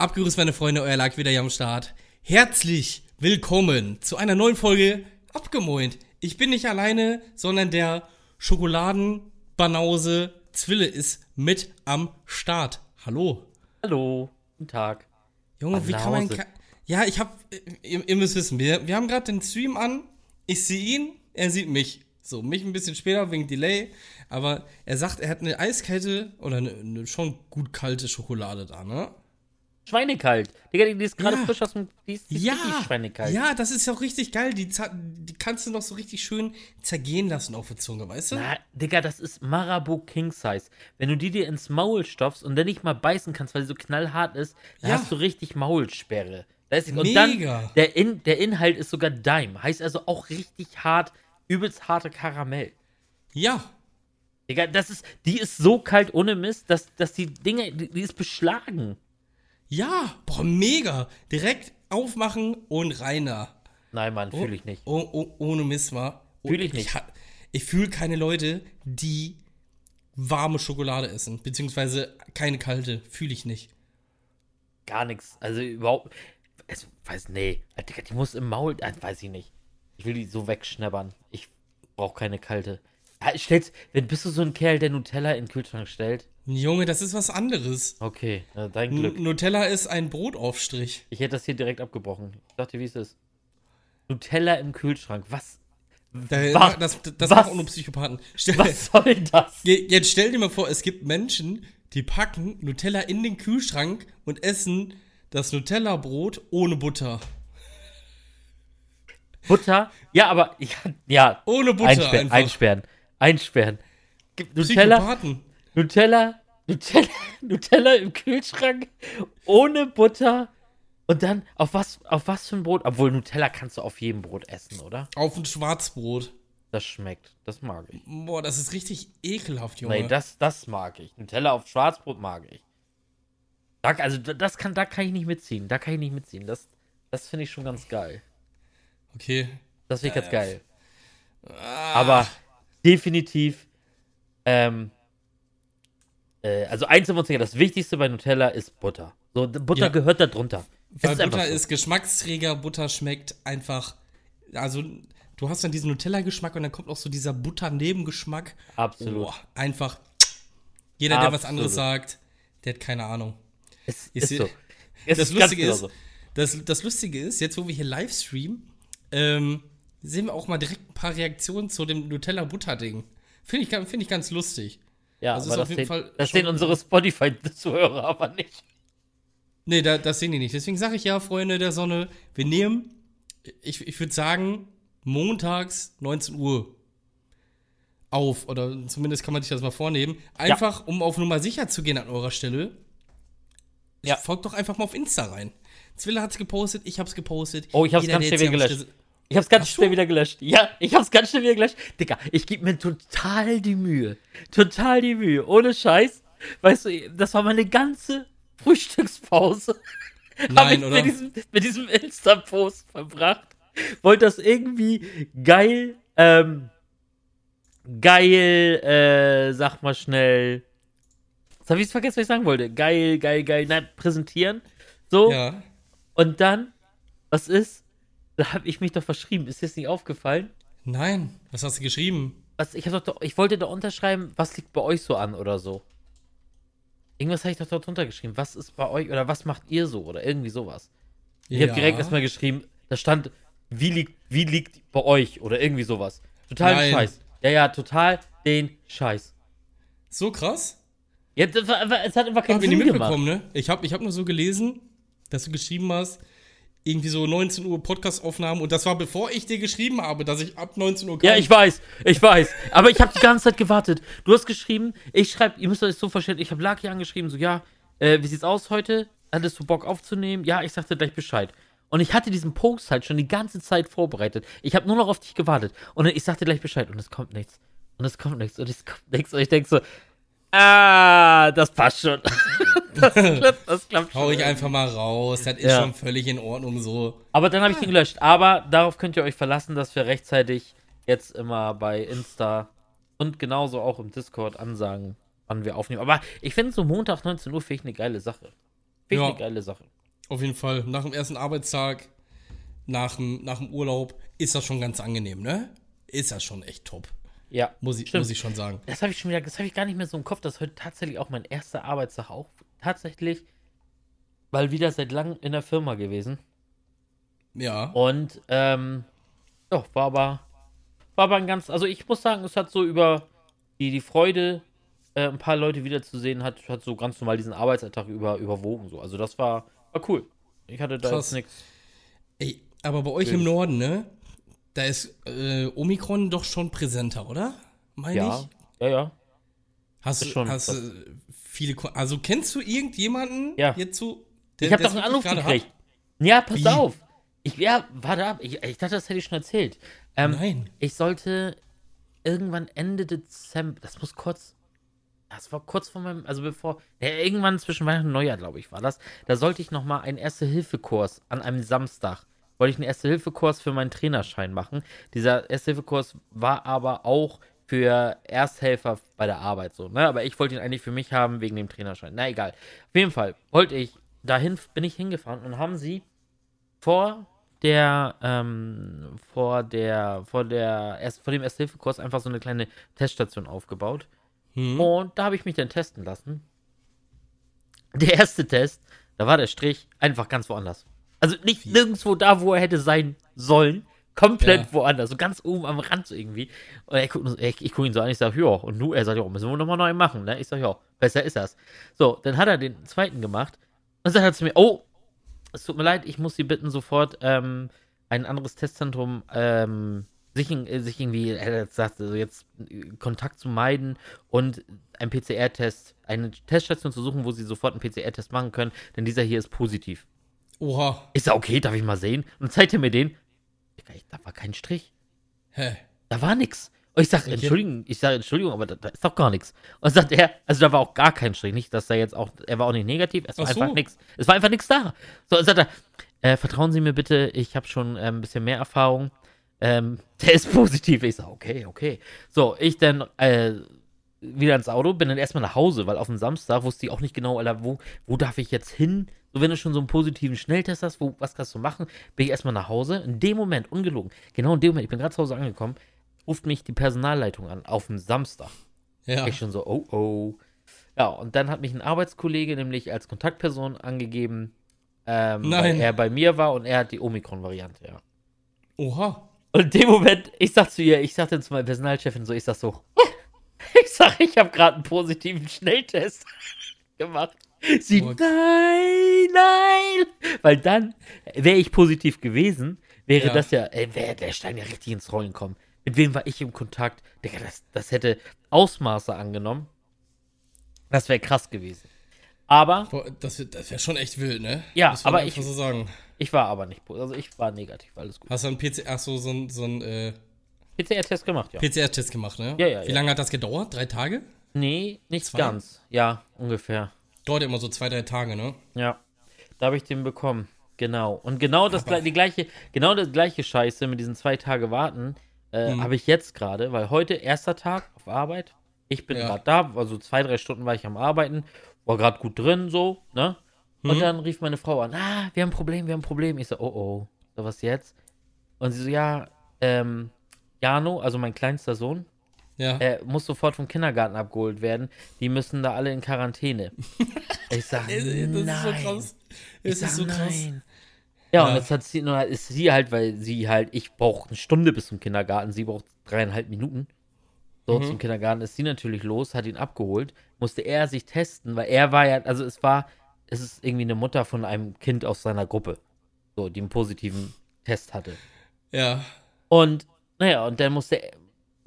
Abgerüstet, meine Freunde, euer Lag wieder hier am Start. Herzlich willkommen zu einer neuen Folge Abgemoint. Ich bin nicht alleine, sondern der Schokoladenbanause Zwille ist mit am Start. Hallo. Hallo, guten Tag. Junge, wie kann man. Ja, ich hab. Ihr, ihr müsst wissen, wir, wir haben gerade den Stream an. Ich sehe ihn, er sieht mich. So, mich ein bisschen später wegen Delay. Aber er sagt, er hat eine eiskalte oder eine, eine schon gut kalte Schokolade da, ne? Schweinekalt. Digga, die ist gerade Ja. frisch aus dem. Die ist, die Ja, richtig schweinekalt. ja, das ist ja auch richtig geil. Die, die kannst du noch so richtig schön zergehen lassen auf der Zunge, weißt du? Na, Digga, das ist Marabou King Size. Wenn du die dir ins Maul stopfst und dann nicht mal beißen kannst, weil sie so knallhart ist, dann Ja. hast du richtig Maulsperre. Da ist, und Mega. dann, der, In, der Inhalt ist sogar Dime. Heißt also auch richtig hart, übelst harte Karamell. Ja, Digga, das ist, die ist so kalt ohne Mist, dass, dass die Dinge, die, die ist beschlagen. Ja, boah, mega. Direkt aufmachen und reiner. Nein, Mann, fühle ich nicht. Oh, oh, ohne Mist, war. Fühl ich nicht. Ich, ich fühle keine Leute, die warme Schokolade essen, beziehungsweise keine kalte. Fühle ich nicht. Gar nichts. Also überhaupt. Es, weiß, nee. Die muss im Maul. Äh, weiß ich nicht. Ich will die so wegschnabbern. Ich brauche keine kalte. Ja, stell's, wenn bist du so ein Kerl, der Nutella in den Kühlschrank stellt? Junge, das ist was anderes. Okay, äh, dein N Glück. Nutella ist ein Brotaufstrich. Ich hätte das hier direkt abgebrochen. Ich dachte, wie es ist. Nutella im Kühlschrank. Was? Da, Was? Das, das Was? machen auch nur Psychopathen. Stell, Was soll das? Je- Jetzt stell dir mal vor, es gibt Menschen, die packen Nutella in den Kühlschrank und essen das Nutella-Brot ohne Butter. Butter? Ja, aber ja, ja. Ohne Butter einsperren, einfach. einsperren, einsperren. Nutella, Psychopathen. Nutella, Nutella, Nutella im Kühlschrank ohne Butter und dann auf was, auf was für ein Brot? Obwohl Nutella kannst du auf jedem Brot essen, oder? Auf ein Schwarzbrot. Das schmeckt, das mag ich. Boah, das ist richtig ekelhaft, Junge. Nee, das, das mag ich. Nutella auf Schwarzbrot mag ich. Da, also das kann, da kann ich nicht mitziehen. Da kann ich nicht mitziehen. Das, das finde ich schon ganz geil. okay. Das finde ich ganz geil. Ah. Aber definitiv, ähm, äh, also eins sind wir uns sicher, das Wichtigste bei Nutella ist Butter. So, Butter Ja. gehört da drunter. Weil ist Butter so. ist Geschmacksträger, Butter schmeckt einfach. Also, du hast dann diesen Nutella-Geschmack und dann kommt auch so dieser Butter-Nebengeschmack. Absolut. Boah, einfach. Jeder, der was Absolut. anderes sagt, der hat keine Ahnung. Es ist seh- so. Es das ganz Lustige ist, so. das, das Lustige ist, jetzt wo wir hier live streamen, ähm, sehen wir auch mal direkt ein paar Reaktionen zu dem Nutella-Butter-Ding. Finde ich, find ich ganz lustig. Ja, das ist aber das, sehen, Fall das sehen unsere Spotify-Zuhörer aber nicht. Nee, da, das sehen die nicht. Deswegen sage ich ja, Freunde der Sonne, wir nehmen, ich, ich würde sagen, montags 19 Uhr auf. Oder zumindest kann man sich das mal vornehmen. Einfach, um auf Nummer sicher zu gehen an eurer Stelle. Ja. Folgt doch einfach mal auf Insta rein. Zwille hat's gepostet, ich hab's gepostet. Oh, ich hab's Jeder, ganz am gelöscht. Ich hab's ganz Ach so. schnell wieder gelöscht. Ja, ich hab's ganz schnell wieder gelöscht. Digga, ich gebe mir total die Mühe. Total die Mühe. Ohne Scheiß. Weißt du, das war meine ganze Frühstückspause. Nein, ich oder? Mit diesem, mit diesem Insta-Post verbracht. Wollte das irgendwie geil, ähm, geil, äh, sag mal schnell. Jetzt hab ich's vergessen, was ich sagen wollte. Geil, geil, geil, nein, präsentieren. So. Ja. Und dann, was ist? Da habe ich mich doch verschrieben. Ist dir das nicht aufgefallen? Nein, was hast du geschrieben? Was, ich, doch, ich wollte da unterschreiben, was liegt bei euch so an oder so. Irgendwas habe ich doch dort drunter geschrieben. Was ist bei euch oder was macht ihr so oder irgendwie sowas. Ich habe direkt erstmal geschrieben, da stand, wie liegt, wie liegt bei euch oder irgendwie sowas. Total Nein. Scheiß. Ja, ja, total den Scheiß. So krass? Ja, es hat einfach keinen Hab ich Sinn gemacht. ne? Ich hab, ich hab nur so gelesen, dass du geschrieben hast, irgendwie so 19 Uhr Podcast-Aufnahmen und das war bevor ich dir geschrieben habe, dass ich ab 19 Uhr Ja, kann. ich weiß, ich weiß. Aber ich habe die ganze Zeit gewartet. Du hast geschrieben, ich schreibe, ihr müsst euch so verstehen, ich habe Lucky angeschrieben, so, ja, äh, wie sieht's aus heute? Hattest du Bock aufzunehmen? Ja, ich sagte gleich Bescheid. Und ich hatte diesen Post halt schon die ganze Zeit vorbereitet. Ich habe nur noch auf dich gewartet. Und ich sagte gleich Bescheid und es kommt nichts. Und es kommt nichts. Und es kommt nichts. Und ich denke so, ah, das passt schon. das, klappt, das klappt schon. Hau ich einfach mal raus, das ist Ja. schon völlig in Ordnung so. Aber dann habe ich den gelöscht. Aber darauf könnt ihr euch verlassen, dass wir rechtzeitig jetzt immer bei Insta und genauso auch im Discord ansagen, wann wir aufnehmen. Aber ich finde so Montag 19 Uhr finde ich eine geile Sache. Finde Ja. ich eine geile Sache. Auf jeden Fall. Nach dem ersten Arbeitstag, nach dem, nach dem Urlaub, ist das schon ganz angenehm, ne? Ist das schon echt top. Ja. Muss ich, Stimmt. muss ich schon sagen. Das habe ich schon wieder, das habe ich gar nicht mehr so im Kopf. Das ist heute tatsächlich auch mein erster Arbeitstag auch. Tatsächlich, weil wieder seit langem in der Firma gewesen. Ja. Und, ähm, ja, war aber, war aber ein ganz, also ich muss sagen, es hat so über die, die Freude, äh, ein paar Leute wiederzusehen, hat, hat so ganz normal diesen Arbeitsalltag über, überwogen. So. Also das war, war cool. Ich hatte da Krass. jetzt nichts. Ey, aber bei euch im Norden, ne? Da ist äh, Omikron doch schon präsenter, oder? Meine Ja, ich. ja, ja. Hast, du schon hast viele. Ko also kennst du irgendjemanden Ja. jetzt so? Ich habe doch einen Anruf gekriegt. gerade Ja, pass Wie? auf. Ich, ja, warte ab. Ich, ich dachte, das hätte ich schon erzählt. Ähm, Nein. Ich sollte irgendwann Ende Dezember, das muss kurz, das war kurz vor meinem, also bevor, ja, irgendwann zwischen Weihnachten und Neujahr, glaube ich, war das. Da sollte ich nochmal einen Erste-Hilfe-Kurs an einem Samstag, wollte ich einen Erste-Hilfe-Kurs für meinen Trainerschein machen. Dieser Erste-Hilfe-Kurs war aber auch für Ersthelfer bei der Arbeit so, ne? Aber ich wollte ihn eigentlich für mich haben wegen dem Trainerschein. Na egal. Auf jeden Fall wollte ich, dahin bin ich hingefahren und haben sie vor der, ähm, vor der, vor der, erst, vor dem Erste-Hilfe-Kurs einfach so eine kleine Teststation aufgebaut. Hm. Und da habe ich mich dann testen lassen. Der erste Test, da war der Strich einfach ganz woanders. Also nicht nirgendwo da, wo er hätte sein sollen. Komplett Ja. woanders, so ganz oben am Rand so irgendwie. Und er guckt, ich, ich gucke ihn so an, ich sage, ja. Und nu, er sagt, ja, müssen wir nochmal neu machen, ne? Ich sage, ja, besser ist das. So, dann hat er den zweiten gemacht. Und sagt er zu mir, oh, es tut mir leid, ich muss Sie bitten, sofort ähm, ein anderes Testzentrum ähm, sich, in- äh, sich irgendwie, er gesagt, also jetzt äh, Kontakt zu meiden und einen PCR-Test, eine Teststation zu suchen, wo Sie sofort einen PCR-Test machen können, denn dieser hier ist positiv. Oha. Ich sag, okay, darf ich mal sehen? Und zeigt er mir den. Ich- Da war kein Strich. Hä? Da war nix. Und ich sag. Entschuldigung, ich sage, Entschuldigung, aber da, da ist doch gar nichts. Und sagt er, also da war auch gar kein Strich. Nicht, dass er jetzt auch, er war auch nicht negativ, es war so. einfach nichts. Es war einfach nichts da. So, und sagt er, äh, vertrauen Sie mir bitte, ich habe schon ähm, ein bisschen mehr Erfahrung. Ähm, der ist positiv. Ich sag, okay, okay. So, ich dann äh, wieder ins Auto, bin dann erstmal nach Hause, weil auf dem Samstag wusste ich auch nicht genau, Alter, wo, wo darf ich jetzt hin? So, wenn du schon so einen positiven Schnelltest hast, wo, was kannst du machen? Bin ich erstmal nach Hause. In dem Moment, ungelogen, genau in dem Moment, ich bin gerade zu Hause angekommen, ruft mich die Personalleitung an, auf dem Samstag. Ja. Ich schon so, oh oh. Ja, und dann hat mich ein Arbeitskollege nämlich als Kontaktperson angegeben, ähm, weil er bei mir war und er hat die Omikron-Variante, ja. Oha. Und in dem Moment, ich sag zu ihr, ich sag dann zu meiner Personalchefin so, ich sag so, ich sag, ich habe gerade einen positiven Schnelltest gemacht. Sie, Oh. nein, nein. Weil dann wäre ich positiv gewesen, wäre Ja. das ja, äh, wäre der Stein ja richtig ins Rollen kommen. Mit wem war ich im Kontakt? Digga, das, das hätte Ausmaße angenommen. Das wäre krass gewesen. Aber Boah, das das wäre schon echt wild, ne? Ja, aber ich- so sagen. ich war aber nicht, po- also ich war negativ, alles gut. Hast du einen PC, ach so, so ein, so ein äh, PCR-Test gemacht, ja. PCR-Test gemacht, ne? Ja, ja, Wie ja. lange hat das gedauert? Drei Tage? Nee, nicht Zwei? ganz. Ja, ungefähr. Dauert immer so zwei, drei Tage, ne? Ja, da habe ich den bekommen. Genau. Und genau das die gleiche, genau das gleiche Scheiße mit diesen zwei Tage warten äh, Mhm. habe ich jetzt gerade, weil heute erster Tag auf Arbeit. Ich bin Ja. gerade da, also zwei, drei Stunden war ich am Arbeiten, war gerade gut drin, so, ne? Und Mhm. dann rief meine Frau an, ah, wir haben ein Problem, wir haben ein Problem. Ich so, oh oh, so was jetzt? Und sie so, ja, ähm, Jano, also mein kleinster Sohn, Ja. er muss sofort vom Kindergarten abgeholt werden. Die müssen da alle in Quarantäne. Ich sag, das nein. ist so krass. Ich Es sag, ist so krass. nein. Ja, und Ja. jetzt hat sie, nur ist sie halt, weil sie halt, ich brauche eine Stunde bis zum Kindergarten, sie braucht dreieinhalb Minuten. So, Mhm. zum Kindergarten ist sie natürlich los, hat ihn abgeholt, musste er sich testen, weil er war ja, also es war, es ist irgendwie eine Mutter von einem Kind aus seiner Gruppe, so, die einen positiven Test hatte. Ja. Und, naja, und dann musste,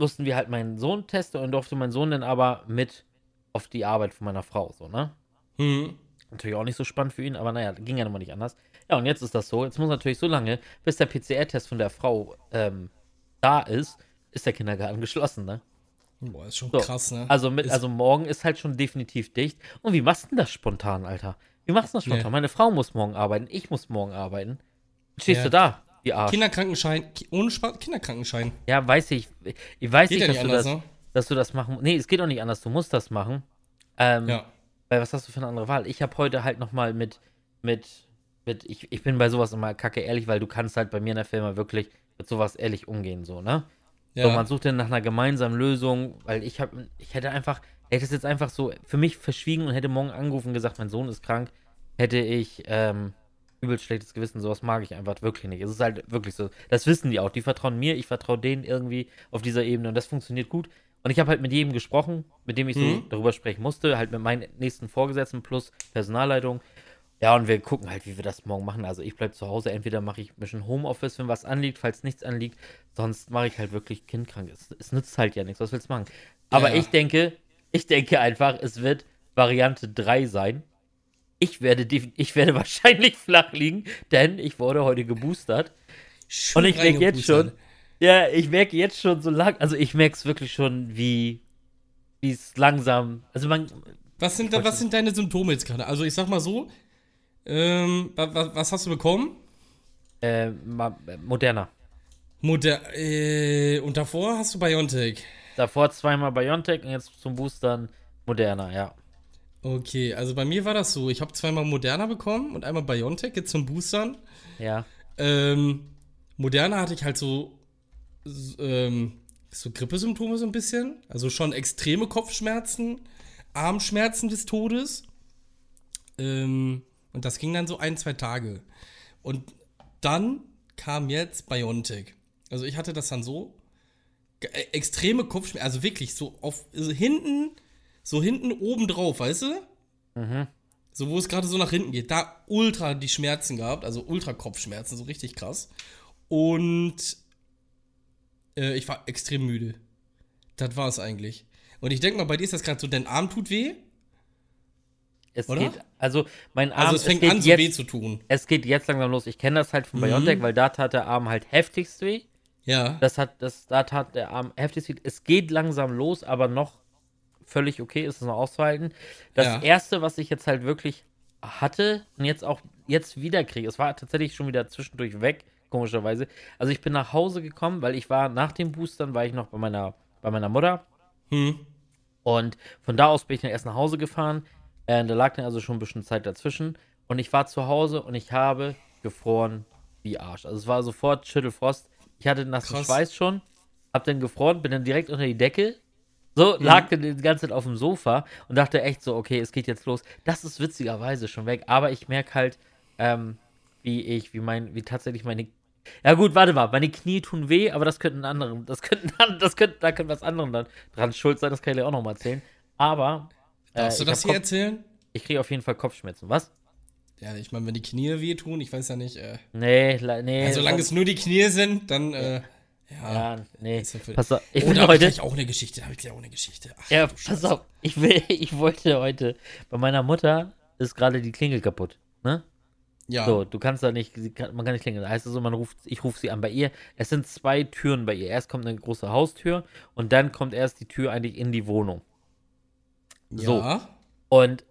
mussten wir halt meinen Sohn testen und durfte mein Sohn dann aber mit auf die Arbeit von meiner Frau, so, ne? Hm. Natürlich auch nicht so spannend für ihn, aber naja, ging ja nun mal nicht anders. Ja, und jetzt ist das so. Jetzt muss natürlich so lange, bis der PCR-Test von der Frau ähm, da ist, ist der Kindergarten geschlossen, ne? Boah, ist schon So, krass, ne? Also, mit, Ist- also morgen ist halt schon definitiv dicht. Und wie machst du denn das spontan, Alter? Wie machst du das spontan? Nee. Meine Frau muss morgen arbeiten, ich muss morgen arbeiten. Stehst Ja. du da, die Arsch? Kinderkrankenschein, Ki- ohne Spaß, Kinderkrankenschein. ja, weiß ich. Ich weiß Geht nicht, dass, nicht du anders, das, ne? dass du das machen Nee, es geht auch nicht anders. Du musst das machen. Ähm, Ja. Weil was hast du für eine andere Wahl? Ich habe heute halt nochmal mit mit, mit ich, ich bin bei sowas immer kacke ehrlich, weil du kannst halt bei mir in der Firma wirklich mit sowas ehrlich umgehen, so, ne? Ja. So, man sucht dann nach einer gemeinsamen Lösung, weil ich habe, ich hätte einfach, hätte es jetzt einfach so für mich verschwiegen und hätte morgen angerufen und gesagt, mein Sohn ist krank, hätte ich ähm, übelst schlechtes Gewissen. Sowas mag ich einfach wirklich nicht. Es ist halt wirklich so. Das wissen die auch. Die vertrauen mir, ich vertraue denen irgendwie auf dieser Ebene und das funktioniert gut. Und ich habe halt mit jedem gesprochen, mit dem ich so Mhm. darüber sprechen musste, halt mit meinen nächsten Vorgesetzten plus Personalleitung. Ja, und wir gucken halt, wie wir das morgen machen. Also ich bleibe zu Hause. Entweder mache ich ein bisschen Homeoffice, wenn was anliegt, falls nichts anliegt. Sonst mache ich halt wirklich kindkrank. Es, es nützt halt ja nichts. Was willst du machen? Aber Ja. ich denke, ich denke einfach, es wird Variante 3 sein. Ich werde, ich werde wahrscheinlich flach liegen, denn ich wurde heute geboostert. Schon Und ich merke jetzt schon, ja, ich merke jetzt schon so lang, also ich merke es wirklich schon, wie es langsam, also man, Was sind, da, was sind deine Symptome jetzt gerade? Also ich sag mal so, ähm, wa, wa, was hast du bekommen? äh, äh, moderner. Moder äh, und davor hast du Biontech. Davor zweimal Biontech und jetzt zum Boostern moderner, ja. Okay, also bei mir war das so. Ich habe zweimal Moderna bekommen und einmal Biontech, jetzt zum Boostern. Ja. Ähm, Moderna hatte ich halt so, s- ähm, so Grippesymptome so ein bisschen. Also schon extreme Kopfschmerzen, Armschmerzen des Todes. Ähm, und das ging dann so ein, zwei Tage. Und dann kam jetzt Biontech. Also ich hatte das dann so. äh, Extreme Kopfschmerzen, also wirklich so auf also hinten, so hinten oben drauf, weißt du? Mhm. So, wo es gerade so nach hinten geht, da ultra die Schmerzen gehabt, also ultra Kopfschmerzen, so richtig krass. Und äh, ich war extrem müde. Das war es eigentlich. Und ich denke mal, bei dir ist das gerade so, dein Arm tut weh. Es Oder? geht, also mein Arm, Also es fängt geht an, so jetzt, weh zu tun. es geht jetzt langsam los. Ich kenne das halt von Mhm. Biontech, weil da tat der Arm halt heftigst weh. Ja. Das hat, das, da tat der Arm heftigst weh. Es geht langsam los, aber noch völlig okay, ist es noch auszuhalten. Das Ja. erste, was ich jetzt halt wirklich hatte und jetzt auch jetzt wieder kriege, es war tatsächlich schon wieder zwischendurch weg, komischerweise. Also ich bin nach Hause gekommen, weil ich war nach dem Boostern, war ich noch bei meiner, bei meiner Mutter. Hm. Und von da aus bin ich dann erst nach Hause gefahren. Äh, da lag dann also schon ein bisschen Zeit dazwischen. Und ich war zu Hause und ich habe gefroren wie Arsch. Also es war sofort Schüttelfrost. Ich hatte nassen. Schweiß schon, hab dann gefroren, bin dann direkt unter die Decke. So, lag dann die ganze Zeit auf dem Sofa und dachte echt so, okay, es geht jetzt los. Das ist witzigerweise schon weg. Aber ich merke halt, ähm, wie ich, wie mein, wie tatsächlich meine. Ja gut, warte mal, meine Knie tun weh, aber das könnten anderen, das könnten, das könnten, da könnte was anderem dann dran schuld sein, das kann ich dir auch noch mal erzählen. Aber Darfst äh, du ich das hier Kopf- erzählen? ich kriege auf jeden Fall Kopfschmerzen. Was? Ja, ich meine, wenn die Knie wehtun, ich weiß ja nicht. Äh, Nee, nee. also, solange es nur die Knie sind, dann. Äh, ja. Ja, nee. Pass auf, ich oh, ich heute. gleich auch eine Geschichte. Habe ich gleich auch eine Geschichte. Ach, Ja, pass auf. Ich, will, ich wollte heute. Bei meiner Mutter ist gerade die Klingel kaputt. Ne? Ja. So, du kannst da nicht, man kann nicht klingeln. Heißt also, man ruft, ich rufe sie an. Bei ihr, es sind zwei Türen bei ihr. Erst kommt eine große Haustür und dann kommt erst die Tür eigentlich in die Wohnung. so. Ja. Und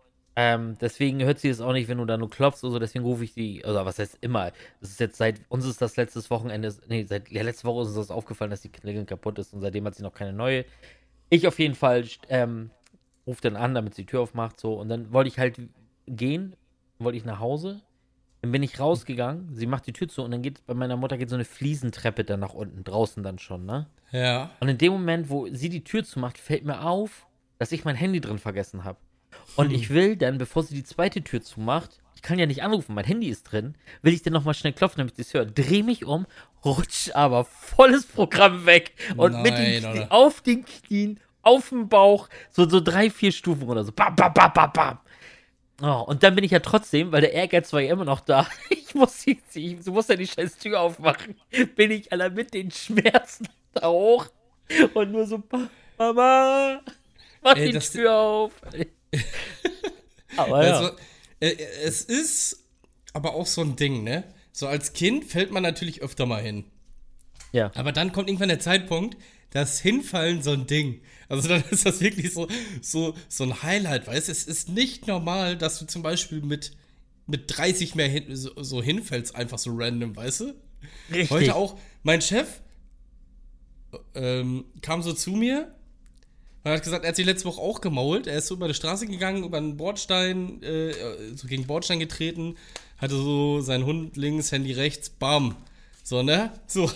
ähm, deswegen hört sie es auch nicht, wenn du da nur klopfst oder so. Deswegen rufe ich die, oder was heißt immer. Das ist jetzt seit, uns ist das letztes Wochenende, nee, seit ja, letzte Woche ist uns das aufgefallen, dass die Klingel kaputt ist und seitdem hat sie noch keine neue. Ich auf jeden Fall ähm, rufe dann an, damit sie die Tür aufmacht, so. Und dann wollte ich halt gehen, wollte ich nach Hause. Dann bin ich rausgegangen, sie macht die Tür zu und dann geht bei meiner Mutter geht so eine Fliesentreppe dann nach unten, draußen dann schon, ne? Ja. Und in dem Moment, wo sie die Tür zumacht, fällt mir auf, dass ich mein Handy drin vergessen habe. Und Hm. ich will dann, bevor sie die zweite Tür zumacht, ich kann ja nicht anrufen, mein Handy ist drin, will ich dann nochmal schnell klopfen, damit sie es hört. Dreh mich um, rutsch aber volles Programm weg und mit den Nein, Knie, auf den Knien, auf dem Bauch, so, so drei, vier Stufen oder so. Bam, bam, bam, bam, bam. Oh, und dann bin ich ja trotzdem, weil der Ehrgeiz war ja immer noch da. Ich muss, sie, ich muss ja die scheiß Tür aufmachen. Bin ich alle mit den Schmerzen da hoch und nur so, "Pa- Mama, mach Ey, die Tür auf. Aber ja. Also, äh, es ist aber auch so ein Ding, ne? So als Kind fällt man natürlich öfter mal hin. ja. Aber dann kommt irgendwann der Zeitpunkt, das Hinfallen so ein Ding. Also dann ist das wirklich so, so, so ein Highlight, weißt du? Es ist nicht normal, dass du zum Beispiel mit, mit 30 mehr hin, so, so hinfällst, einfach so random, weißt du? Richtig. Heute auch, mein Chef ähm, kam so zu mir er hat gesagt, er hat sich letzte Woche auch gemault. Er ist so über die Straße gegangen, über einen Bordstein, äh, so gegen Bordstein getreten, hatte so seinen Hund links, Handy rechts, bam. So, ne? So,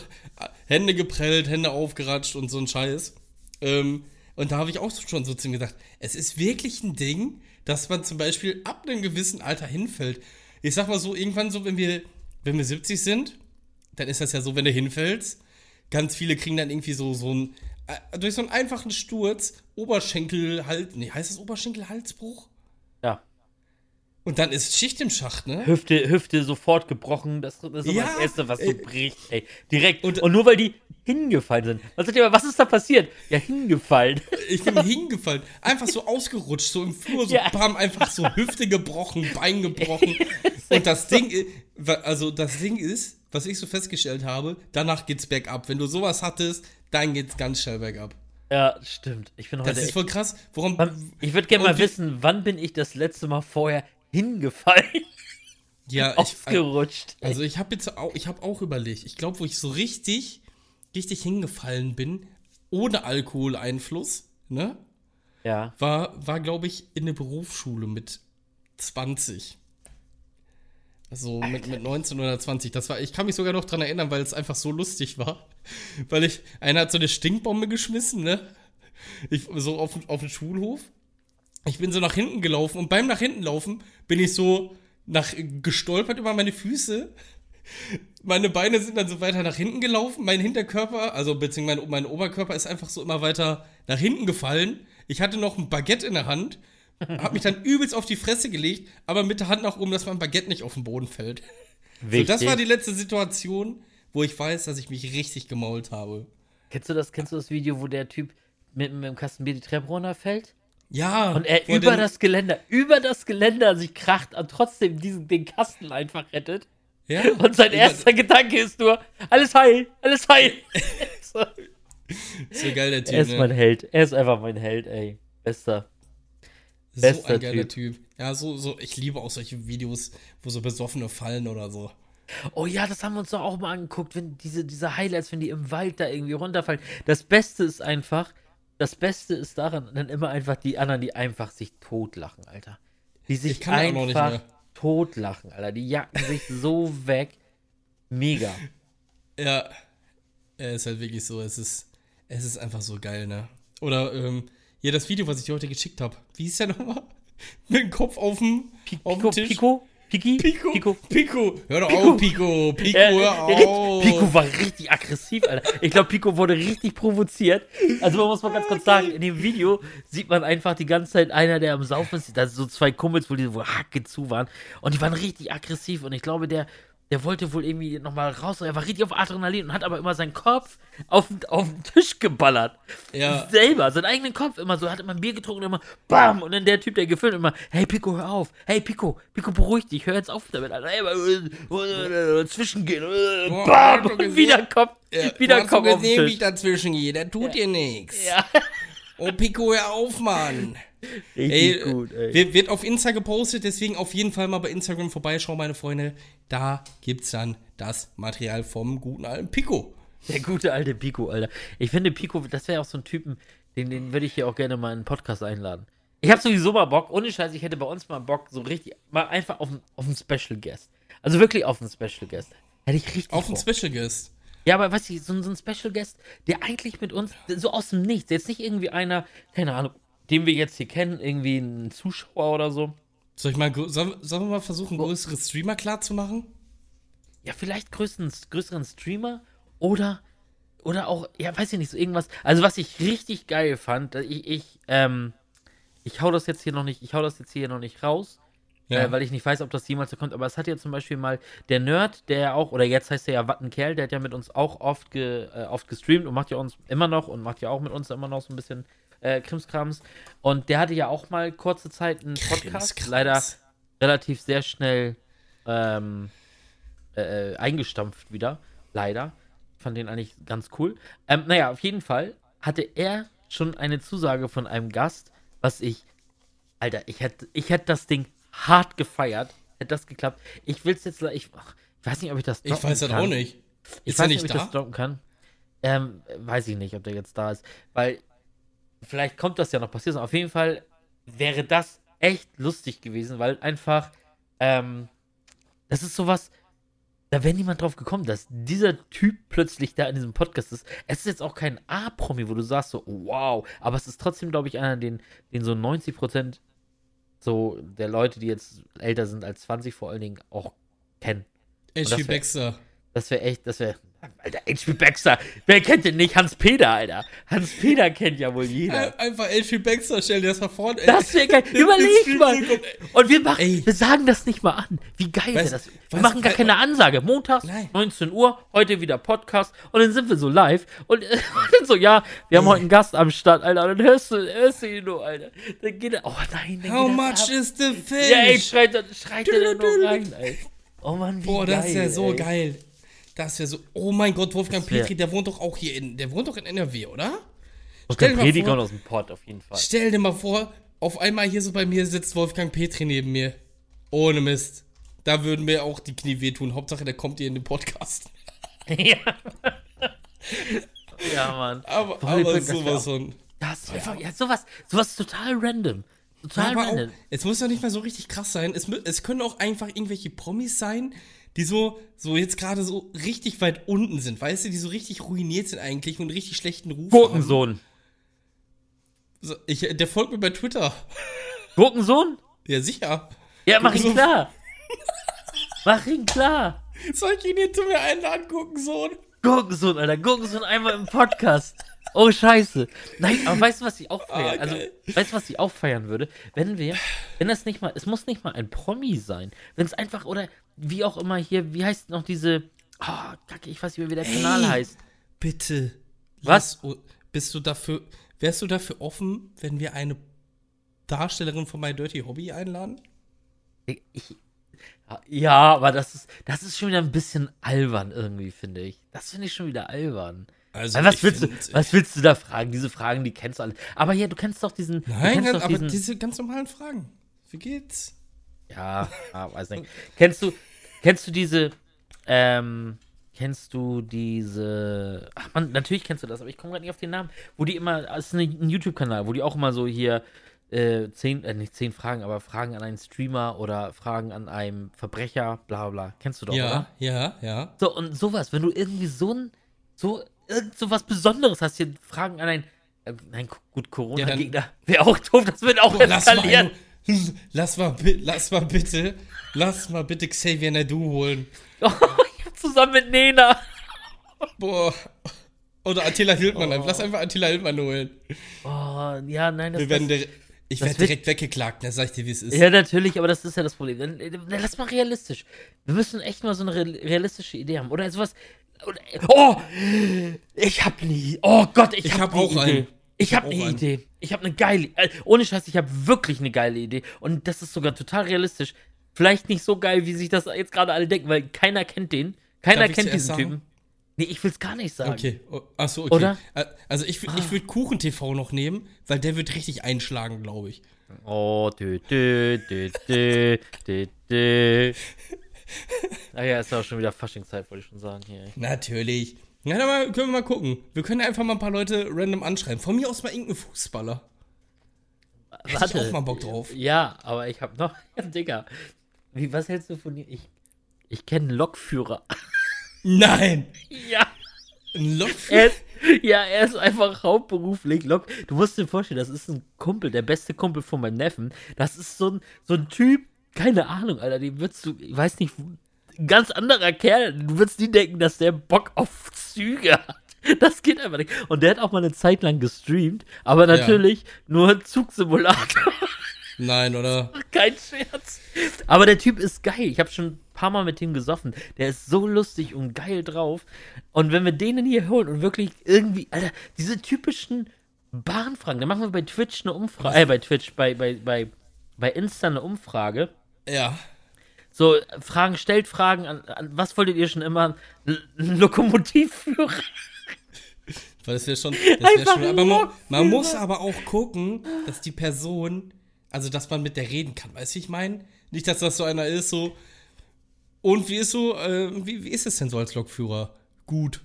Hände geprellt, Hände aufgeratscht und so ein Scheiß. Ähm, und da habe ich auch schon so zu ihm gesagt, es ist wirklich ein Ding, dass man zum Beispiel ab einem gewissen Alter hinfällt. Ich sag mal so, irgendwann so, wenn wir, wenn wir 70 sind, dann ist das ja so, wenn du hinfällst, ganz viele kriegen dann irgendwie so, so ein, äh, durch so einen einfachen Sturz, Oberschenkel, halt, nee, heißt das Oberschenkel-Halsbruch? Ja. Und dann ist Schicht im Schacht, ne? Hüfte, Hüfte sofort gebrochen. Das, ist immer Ja, das Erste, was so ey. bricht, ey. Direkt. Und- Und, nur weil die hingefallen sind. Was, ihr, was ist da passiert? Ja, hingefallen. Ich bin hingefallen, einfach so ausgerutscht, so im Flur, so Ja. bam, einfach so Hüfte gebrochen, Bein gebrochen. Und das Ding, also das Ding ist, was ich so festgestellt habe, danach geht's bergab. Wenn du sowas hattest, dann geht's ganz schnell bergab. Ja, stimmt. Ich bin Das heute. ist voll krass. Warum? Wann- ich würde gerne mal wissen, wann bin ich das letzte Mal vorher hingefallen? Ja, ich, Ausgerutscht. also ich habe jetzt auch, ich habe auch überlegt. Ich glaube, wo ich so richtig, richtig hingefallen bin, ohne Alkoholeinfluss, ne, ja. war, war glaube ich, in der Berufsschule mit 20. Also mit, mit 19 oder 20. Das war, ich kann mich sogar noch dran erinnern, weil es einfach so lustig war. Weil ich, einer hat so eine Stinkbombe geschmissen, ne? Ich, so auf, auf den Schulhof. Ich bin so nach hinten gelaufen und beim nach hinten laufen bin ich so nach, gestolpert über meine Füße. Meine Beine sind dann so weiter nach hinten gelaufen. Mein Hinterkörper, also beziehungsweise mein, mein Oberkörper ist einfach so immer weiter nach hinten gefallen. Ich hatte noch ein Baguette in der Hand, hab mich dann übelst auf die Fresse gelegt, aber mit der Hand nach oben, dass mein Baguette nicht auf den Boden fällt. So, Wichtig. das war die letzte Situation, wo ich weiß, dass ich mich richtig gemault habe. kennst, du das, kennst du das Video, wo der Typ mit, mit dem Kasten Bier die Treppe runterfällt? Ja. Und er über das Geländer, über das Geländer sich kracht und trotzdem diesen, den Kasten einfach rettet. ja, Und sein erster Gedanke ist nur, alles heil, alles heil. so. So geil, der Typ. Er ist ne? mein Held. Er ist einfach mein Held, ey. Bester. So Bester ein geiler typ. Ja, so, so, ich liebe auch solche Videos, wo so Besoffene fallen oder so. Oh ja, das haben wir uns doch auch mal angeguckt, wenn diese, diese Highlights, wenn die im Wald da irgendwie runterfallen. Das Beste ist einfach, das Beste ist daran dann immer einfach die anderen, die einfach sich totlachen, Alter. Die sich Ich kann ja auch noch nicht einfach mehr. totlachen, Alter. Die jacken sich so weg. Mega. Ja, er ist halt wirklich so, es ist, es ist einfach so geil, ne? Oder, ähm, ja, das Video, was ich dir heute geschickt habe. Wie hieß der nochmal? Mit dem Kopf auf dem, auf Pico, dem Tisch. Pico, Piki, Pico, Pico. Pico, hör doch Pico. auf, Pico, Pico, Ja, hör auf. Pico war richtig aggressiv, Alter. Ich glaube, Pico wurde richtig provoziert. Also man muss mal ganz kurz sagen, in dem Video sieht man einfach die ganze Zeit einer, der am Saufen ist. Da sind so zwei Kumpels, wo die wo Hacke zu waren. Und die waren richtig aggressiv. Und ich glaube, der, der wollte wohl irgendwie nochmal raus. Er war richtig auf Adrenalin und hat aber immer seinen Kopf auf, den- auf den Tisch geballert. Ja. Selber, seinen eigenen Kopf immer so. Hat immer ein Bier getrunken und immer BAM! Und dann der Typ, der gefilmt immer, hey Pico, hör auf. Hey Pico, Pico, beruhig dich, hör jetzt auf damit. Alter. Hey, äh, äh, zwischengehen. Äh, BAM! du Und gesehen? wieder Kopf, Ja, wieder du hast Kopf doch auf den gesehen, wie Tisch. ich dazwischen gehe, der tut dir nichts. Ja, Oh, Pico, hör auf, Mann. richtig Ey, gut, ey. Wird, wird auf Insta gepostet, deswegen auf jeden Fall mal bei Instagram vorbeischauen, meine Freunde. Da gibt's dann das Material vom guten alten Pico. Der gute alte Pico, Alter. Ich finde, Pico, das wäre auch so ein Typen, den, den würde ich hier auch gerne mal in einen Podcast einladen. Ich habe sowieso mal Bock, ohne Scheiß, ich hätte bei uns mal Bock, so richtig, mal einfach auf, einen- auf einen Special Guest. Also wirklich auf einen Special Guest. Hätte ich richtig Auf einen. Special Guest. Ja, aber weißt du, so, so ein Special Guest, der eigentlich mit uns, so aus dem Nichts, jetzt nicht irgendwie einer, keine Ahnung, den wir jetzt hier kennen, irgendwie ein Zuschauer oder so. Soll ich mal, sollen, sollen wir mal versuchen, größere Streamer klar zu machen? Ja, vielleicht größten, größeren Streamer oder, oder auch, ja, weiß ich nicht, so irgendwas. Also, was ich richtig geil fand, ich, ich, ähm, ich hau das jetzt hier noch nicht, ich hau das jetzt hier noch nicht raus, äh, weil ich nicht weiß, ob das jemals so kommt. Aber es hat ja zum Beispiel mal der Nerd, der ja auch, oder jetzt heißt er ja Wattenkerl, der hat ja mit uns auch oft, ge, äh, oft gestreamt und macht ja uns immer noch und macht ja auch mit uns immer noch so ein bisschen äh, Krimskrams. Und der hatte ja auch mal kurze Zeit einen Podcast, Krimskrams. leider relativ sehr schnell ähm, äh, eingestampft wieder. Leider. Fand den eigentlich ganz cool. Ähm, naja, auf jeden Fall hatte er schon eine Zusage von einem Gast, was ich. Alter, ich hätte ich hätt das Ding hart gefeiert. Hätte das geklappt. Ich will es jetzt. Ich, ach, ich weiß nicht, ob ich das. Ich weiß das kann. auch nicht. Ich Ist weiß nicht, ob ich da? das droppen kann. Ähm, weiß ich nicht, ob der jetzt da ist. Weil vielleicht kommt das ja noch passiert. Auf jeden Fall wäre das echt lustig gewesen, weil einfach, ähm, das ist sowas, da wäre niemand drauf gekommen, dass dieser Typ plötzlich da in diesem Podcast ist. Es ist jetzt auch kein A-Promi, wo du sagst so, wow, aber es ist trotzdem, glaube ich, einer, den, den so 90 Prozent so der Leute, die jetzt älter sind als 20 vor allen Dingen, auch kennen. H.P. Baxter. Das wäre echt, das wäre. Alter, H.P. Baxter. Wer kennt den nicht? Hans Peter, Alter. Hans Peter kennt ja wohl jeder. Ein- Einfach H.P. Baxter, stell dir das mal vor. ey. Das wäre geil. Überleg mal. ey. Und wir machen, Ey. wir sagen das nicht mal an. Wie geil wäre das? Wir machen gar keine Ansage. Montags, Nein. 19 Uhr, heute wieder Podcast. Und dann sind wir so live. Und, und dann so, ja, wir haben heute einen Gast am Start, Alter. Und dann hörst du, hörst du ihn nur, Alter. Dann geht er, oh nein, dann How geht much ab. is the fish? Ja, ey, schreit, er- schreit er nur rein, ey. Oh Mann, wie Boah, geil. das wäre so ey. geil. Das wäre so. Oh mein Gott, Wolfgang wär- Petri, der wohnt doch auch hier in. Der wohnt doch in NRW, oder? Mal Prediger vor- aus dem Pott, auf jeden Fall. Stell dir mal vor, auf einmal hier so bei mir sitzt Wolfgang Petri neben mir. Ohne Mist. Da würden mir auch die Knie wehtun. Hauptsache, der kommt hier in den Podcast. ja. ja, Mann. Aber, aber sowas auch- von. Das ja. ja, sowas, sowas total random. Total auch, random. es muss doch nicht mal so richtig krass sein. Es, es können auch einfach irgendwelche Promis sein, die so, so jetzt gerade so richtig weit unten sind, weißt du, die so richtig ruiniert sind eigentlich und einen richtig schlechten Ruf haben. Gurkensohn. So, ich, der folgt mir bei Twitter. Gurkensohn? Ja, sicher. Ja, mach ihn Gurkensohn. klar. Mach ihn klar. Soll ich ihn hier zu mir einladen, gucken, Sohn? Gurkensohn, Alter. Gurkensohn einmal im Podcast. Oh, scheiße. Nein, aber weißt du, was ich auch feiern? Ah, also, weißt du, was ich auch feiern würde? Wenn wir, wenn das nicht mal, es muss nicht mal ein Promi sein. Wenn es einfach, oder wie auch immer hier, wie heißt noch diese, oh, kacke, ich weiß nicht mehr, wie der Kanal Ey. heißt. Bitte. Was? lass bist du dafür, wärst du dafür offen, wenn wir eine Darstellerin von My Dirty Hobby einladen? Ich, ich, ja, aber das ist, das ist schon wieder ein bisschen albern irgendwie, finde ich. Das finde ich schon wieder albern. Also, was willst, du, find- was willst du da fragen? Diese Fragen, die kennst du alle. Aber ja, du kennst doch diesen. du Nein, ganz, doch aber diesen, diese ganz normalen Fragen. Wie geht's? Ja, ah, weiß nicht. kennst du, kennst du diese, ähm, kennst du diese, ach man, natürlich kennst du das, aber ich komme gerade nicht auf den Namen, wo die immer, das ist ein YouTube-Kanal, wo die auch immer so hier, äh, zehn, äh, nicht zehn Fragen, aber Fragen an einen Streamer oder Fragen an einen Verbrecher, bla bla. Kennst du doch, ja, oder? ja, ja. So, und sowas, wenn du irgendwie so ein, so, irgend so was Besonderes hast, hier Fragen an einen, äh, nein, gu- gut, Corona-Gegner, wäre auch doof, das wird auch Boah, lass, mal, eskalieren. lass, mal, lass mal bitte, lass mal bitte Xavier Nadu holen. Oh, zusammen mit Nena. Boah. Oder Attila Hildmann. einfach. Lass einfach Attila Hildmann holen. Oh, ja, nein, das, Wir werden das ich werde direkt weggeklagt, da sag ich dir, wie es ist. Ja, natürlich, aber das ist ja das Problem. Dann, äh, dann lass mal realistisch. Wir müssen echt mal so eine real- realistische Idee haben. Oder sowas. Oh! Ich hab nie. Oh Gott, ich, Ich hab, hab eine auch Idee. einen. Ich, Ich hab hab eine einen. Idee. Ich hab eine geile. Äh, ohne Scheiß, ich hab wirklich eine geile Idee. Und das ist sogar total realistisch. Vielleicht nicht so geil, wie sich das jetzt gerade alle denken, weil keiner kennt den. Keiner Darf kennt diesen sagen? Typen. Nee, ich will's gar nicht sagen. Okay. Oh, achso, okay. Oder? Ä- Also ich, ich würde Kuchen-TV noch nehmen, weil der wird richtig einschlagen, glaube ich. Oh, dü, dü, dü, dü, dü, dü. Ah ja, ist ja auch schon wieder Faschingszeit, wollte ich schon sagen hier. Natürlich. Ja, dann mal, können wir mal gucken. Wir können einfach mal ein paar Leute random anschreiben. Von mir aus mal irgendeinen Fußballer. Hätte ich auch mal Bock drauf. Ja, aber ich habe noch. Ja, Digga. Wie, was hältst du von dir? Ich, ich kenne einen Lokführer. Nein! ja. Ein Lokführer? Er ja, er ist einfach hauptberuflich Lok. Du musst dir vorstellen, das ist ein Kumpel, der beste Kumpel von meinem Neffen. Das ist so ein, so ein Typ, keine Ahnung, Alter, den würdest du, ich weiß nicht, ein ganz anderer Kerl. Du würdest nie denken, dass der Bock auf Züge hat. Das geht einfach nicht. Und der hat auch mal eine Zeit lang gestreamt, aber natürlich nur Zugsimulator. Nein, oder? Kein Scherz. Aber der Typ ist geil. Ich habe schon ein paar Mal mit ihm gesoffen. Der ist so lustig und geil drauf. Und wenn wir den hier holen und wirklich irgendwie, Alter, diese typischen Bahnfragen, dann machen wir bei Twitch eine Umfrage, äh, bei Twitch, bei, bei, bei, bei Insta eine Umfrage. Ja. So, Fragen, stellt Fragen an, an was wolltet ihr schon immer? L Lokomotivführer. Weil das wäre schon. Das wär schon aber man, man muss aber auch gucken, dass die Person, also dass man mit der reden kann, weißt du, ich meine? Nicht, dass das so einer ist, so. Und wie ist so, äh, wie, wie ist es denn so als Lokführer? Gut.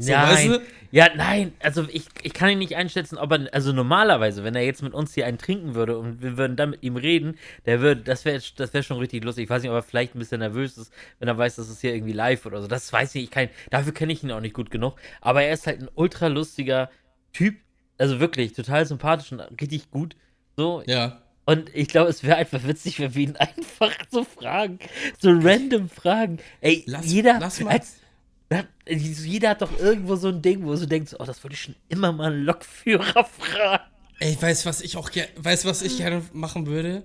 So, nein. weißt du? Ja, nein, also ich, ich kann ihn nicht einschätzen, ob er, also normalerweise, wenn er jetzt mit uns hier einen trinken würde und wir würden dann mit ihm reden, der würde, das wäre das wär schon richtig lustig. Ich weiß nicht, ob er vielleicht ein bisschen nervös ist, wenn er weiß, dass es hier irgendwie live oder so. Das weiß ich, ich kann, dafür kenne ich ihn auch nicht gut genug. Aber er ist halt ein ultra lustiger Typ, also wirklich total sympathisch und richtig gut. So, Ja. und ich glaube, es wäre einfach witzig, wenn wir ihn einfach so fragen. So random Fragen. Ey, Lass- jeder. lass mal- Als, na, jeder hat doch irgendwo so ein Ding, wo du denkst, oh, das wollte ich schon immer mal einen Lokführer fragen. Ey, weißt was ich auch gerne, weißt was ich gerne machen würde?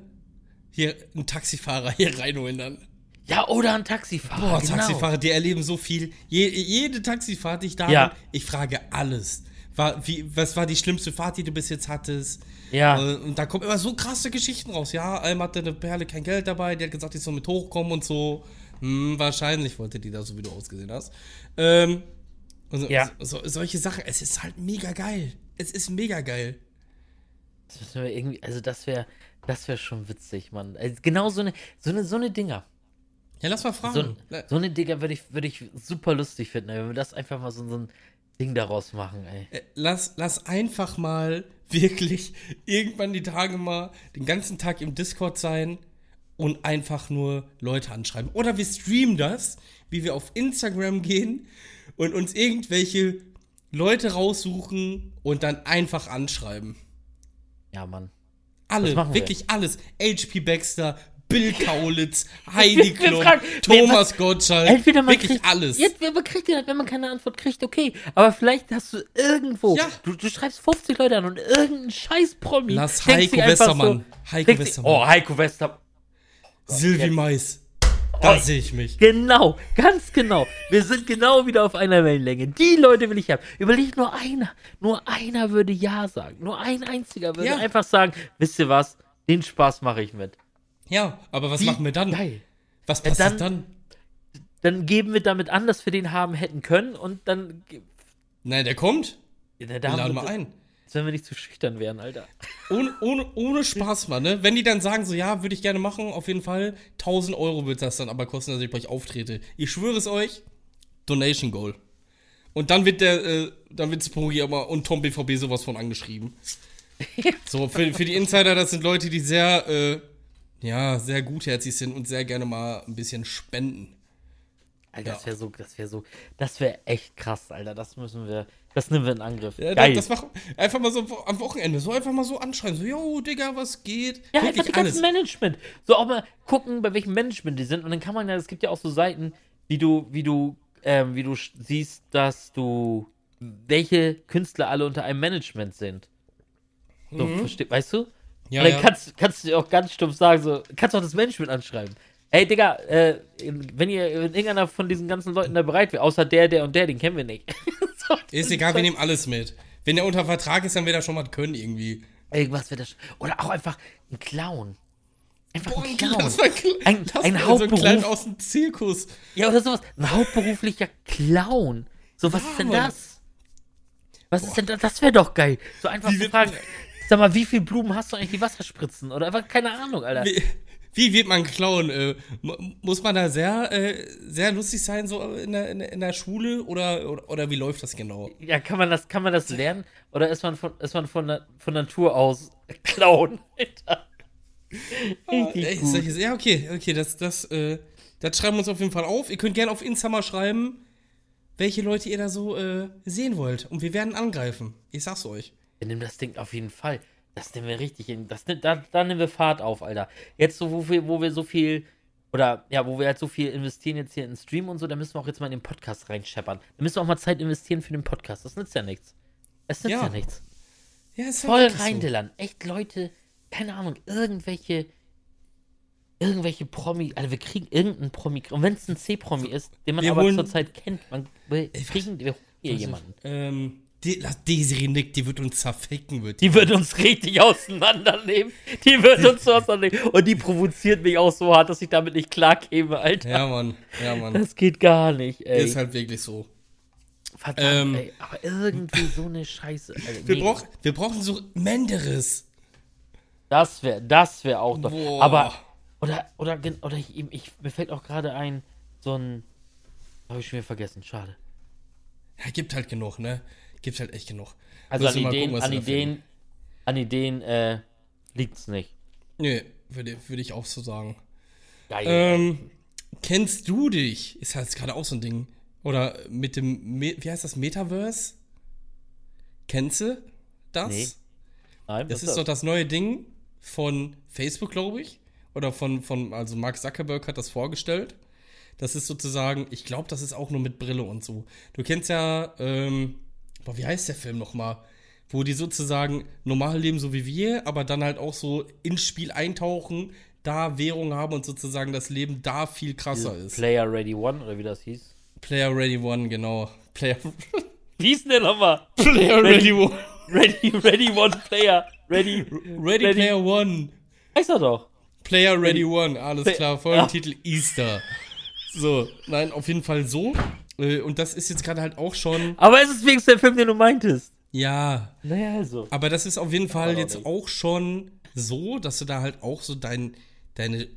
Hier einen Taxifahrer hier reinholen dann. Ja, oder ein Taxifahrer. Boah, genau. Taxifahrer, die erleben so viel. Je, jede Taxifahrt, die ich da Ja. habe, ich frage alles. War, wie, was war die schlimmste Fahrt, die du bis jetzt hattest? Ja. Und da kommen immer so krasse Geschichten raus. Ja, einmal hatte eine Perle kein Geld dabei, die hat gesagt, ich soll mit hochkommen und so. Hm, wahrscheinlich wollte die da so, wie du ausgesehen hast. Ähm, und so, Ja. so, solche Sachen, es ist halt mega geil. Es ist mega geil. Das müssen wir irgendwie, also das wäre, das wäre schon witzig, Mann. Also genau so eine, so eine, so eine Dinger. Ja, lass mal fragen. So, so eine Dinger würde ich, würde ich super lustig finden, ey, wenn wir das einfach mal so, so ein Ding daraus machen, ey. Äh, Lass, lass einfach mal wirklich irgendwann die Tage mal den ganzen Tag im Discord sein und einfach nur Leute anschreiben. Oder wir streamen das, wie wir auf Instagram gehen und uns irgendwelche Leute raussuchen und dann einfach anschreiben. Ja, Mann. Alle, wir. wirklich alles. HP Baxter, Bill Kaulitz, Heidi Klum, Thomas Gottschalk, Entweder man wirklich kriegt, alles. Jetzt, wer man kriegt den, wenn man keine Antwort kriegt, okay. Aber vielleicht hast du irgendwo, Ja. du, du schreibst 50 Leute an und irgendein scheiß Promi. Lass Heiko Westermann. Heiko denkt sich, Westermann. Oh, Heiko Westermann. Silvi jetzt- Mais. Da Oh. sehe ich mich. Genau, ganz genau. Wir sind genau wieder auf einer Wellenlänge. Die Leute will ich haben. Überleg nur einer. Nur einer würde Ja sagen. Nur ein einziger würde Ja. einfach sagen, wisst ihr was, den Spaß mache ich mit. Ja, aber was Wie machen wir dann? Geil. Was Ja, passiert dann- dann? Dann geben wir damit an, dass wir den haben hätten können und dann. Nein, der kommt. Ja, Wir laden wir- mal ein. Als wenn wir nicht zu schüchtern wären, Alter. Ohne, ohne, ohne Spaß mal, ne? Wenn die dann sagen, so, ja, würde ich gerne machen, auf jeden Fall, 1000 Euro wird das dann aber kosten, dass ich bei euch auftrete. Ich schwöre es euch, Donation Goal. Und dann wird der, äh, dann wird Spogi aber und Tom BVB sowas von angeschrieben. so, für, für die Insider, das sind Leute, die sehr, äh, ja, sehr gutherzig sind und sehr gerne mal ein bisschen spenden. Alter, Ja. das wäre so, das wäre so, das wäre echt krass, Alter. Das müssen wir, das nehmen wir in Angriff. Ja, Geil. Das mach, einfach mal so am Wochenende, so einfach mal so anschreien, so, yo, Digga, was geht? Ja, Wirklich einfach die ganzen Management. So auch mal gucken, bei welchem Management die sind. Und dann kann man ja, es gibt ja auch so Seiten, wie du, wie du, ähm, wie du siehst, dass du, welche Künstler alle unter einem Management sind. So, versteh, weißt du? Mhm. Ja, Und dann ja. kannst, kannst du dir auch ganz stumpf sagen, so, kannst du auch das Management anschreiben. Ey, Digga, äh, wenn ihr, wenn irgendeiner von diesen ganzen Leuten da bereit wäre, außer der, der und der, den kennen wir nicht. so, Ist egal, wir nehmen alles mit. Wenn der unter Vertrag ist, dann wird er schon was können irgendwie. Irgendwas wird das. Oder auch einfach ein Clown. Einfach Boah, ein Clown. das war Ein- das ein war so Hauptberuf. klein aus dem Zirkus. Ja, oder sowas. Ein hauptberuflicher Clown. So, was ist denn Mann. das? Was ist denn das? Das wäre doch geil. So einfach Wie zu fragen, sag mal, wie viel Blumen hast du eigentlich die Wasserspritzen? Oder einfach keine Ahnung, Alter. Wie, wie wird man Clown? Äh, mu- muss man da sehr, äh, sehr lustig sein, so in der, in der, Schule? Oder, oder, oder wie läuft das genau? Ja, kann man das, kann man das lernen? Oder ist man von, ist man von, von Natur aus Clown? Alter. Richtig Ey, gut. ja, okay, okay, das, das, äh, das schreiben wir uns auf jeden Fall auf. Ihr könnt gerne auf Insta mal schreiben, welche Leute ihr da so äh, sehen wollt. Und wir werden angreifen. Ich sag's euch. Wir nehmen das Ding auf jeden Fall. Das nehmen wir richtig in. Das, da, da nehmen wir Fahrt auf, Alter. Jetzt so, wo wir, wo wir so viel. Oder ja, wo wir halt so viel investieren jetzt hier in Stream und so, da müssen wir auch jetzt mal in den Podcast reinscheppern. Da müssen wir auch mal Zeit investieren für den Podcast. Das nützt ja nichts. Es nützt ja, Ja. nichts. Ja, ist Voll wirklich so. reindillern. Echt Leute, keine Ahnung, irgendwelche. Irgendwelche Promi. Also wir kriegen irgendeinen Promi. Und wenn es ein C-Promi ist, den man Wir aber zurzeit kennt, man, wir kriegen wir holen hier jemanden. Ähm, die, Desiree Nick, die wird uns zerficken, wird Die wird uns richtig auseinandernehmen. Die wird uns so auseinandernehmen. Und die provoziert mich auch so hart, dass ich damit nicht klarkäme, Alter. Ja, Mann. Ja, Mann. Das geht gar nicht, ey. Ist halt wirklich so. Verdammt, ähm, ey. Aber irgendwie so eine Scheiße. Alter. Wir, Nee, brauch, wir brauchen so Menderes. das wäre das wär auch doch. Boah. Aber, oder, oder, oder ich, ich, mir fällt auch gerade ein, so ein. Habe ich schon wieder vergessen, schade. Ja, gibt halt genug, ne? Gibt halt echt genug. Also an Ideen, gucken, an. Ideen, an Ideen äh, liegt's nicht. Nö, würde, würde ich auch so sagen. Geil. Ähm, kennst du dich? Ist halt gerade auch so ein Ding. Oder mit dem, Me wie heißt das, Metaverse? Kennst du das? Nee. Nein, Das ist doch das neue Ding von Facebook, glaube ich. Oder von, von, also Mark Zuckerberg hat das vorgestellt. Das ist sozusagen, ich glaube, das ist auch nur mit Brille und so. Du kennst ja, ähm, boah, wie heißt der Film nochmal? Wo die sozusagen normal leben, so wie wir, aber dann halt auch so ins Spiel eintauchen, da Währung haben und sozusagen das Leben da viel krasser ist. Player Ready One oder wie das hieß. Player Ready One, genau. Player, Wie hieß denn der nochmal? Player Ready One. Ready, Ready One Player. Ready. Ready, Ready- Player One. Heißt er doch. Player Ready One, alles Play- klar. Folgentitel Easter. So, nein, auf jeden Fall so. Äh, Und das ist jetzt gerade halt auch schon. Aber es ist wenigstens der Film, den du meintest. Ja, Naja, also. aber das ist auf jeden Fall jetzt nicht. auch schon so, dass du da halt auch so dein, deine,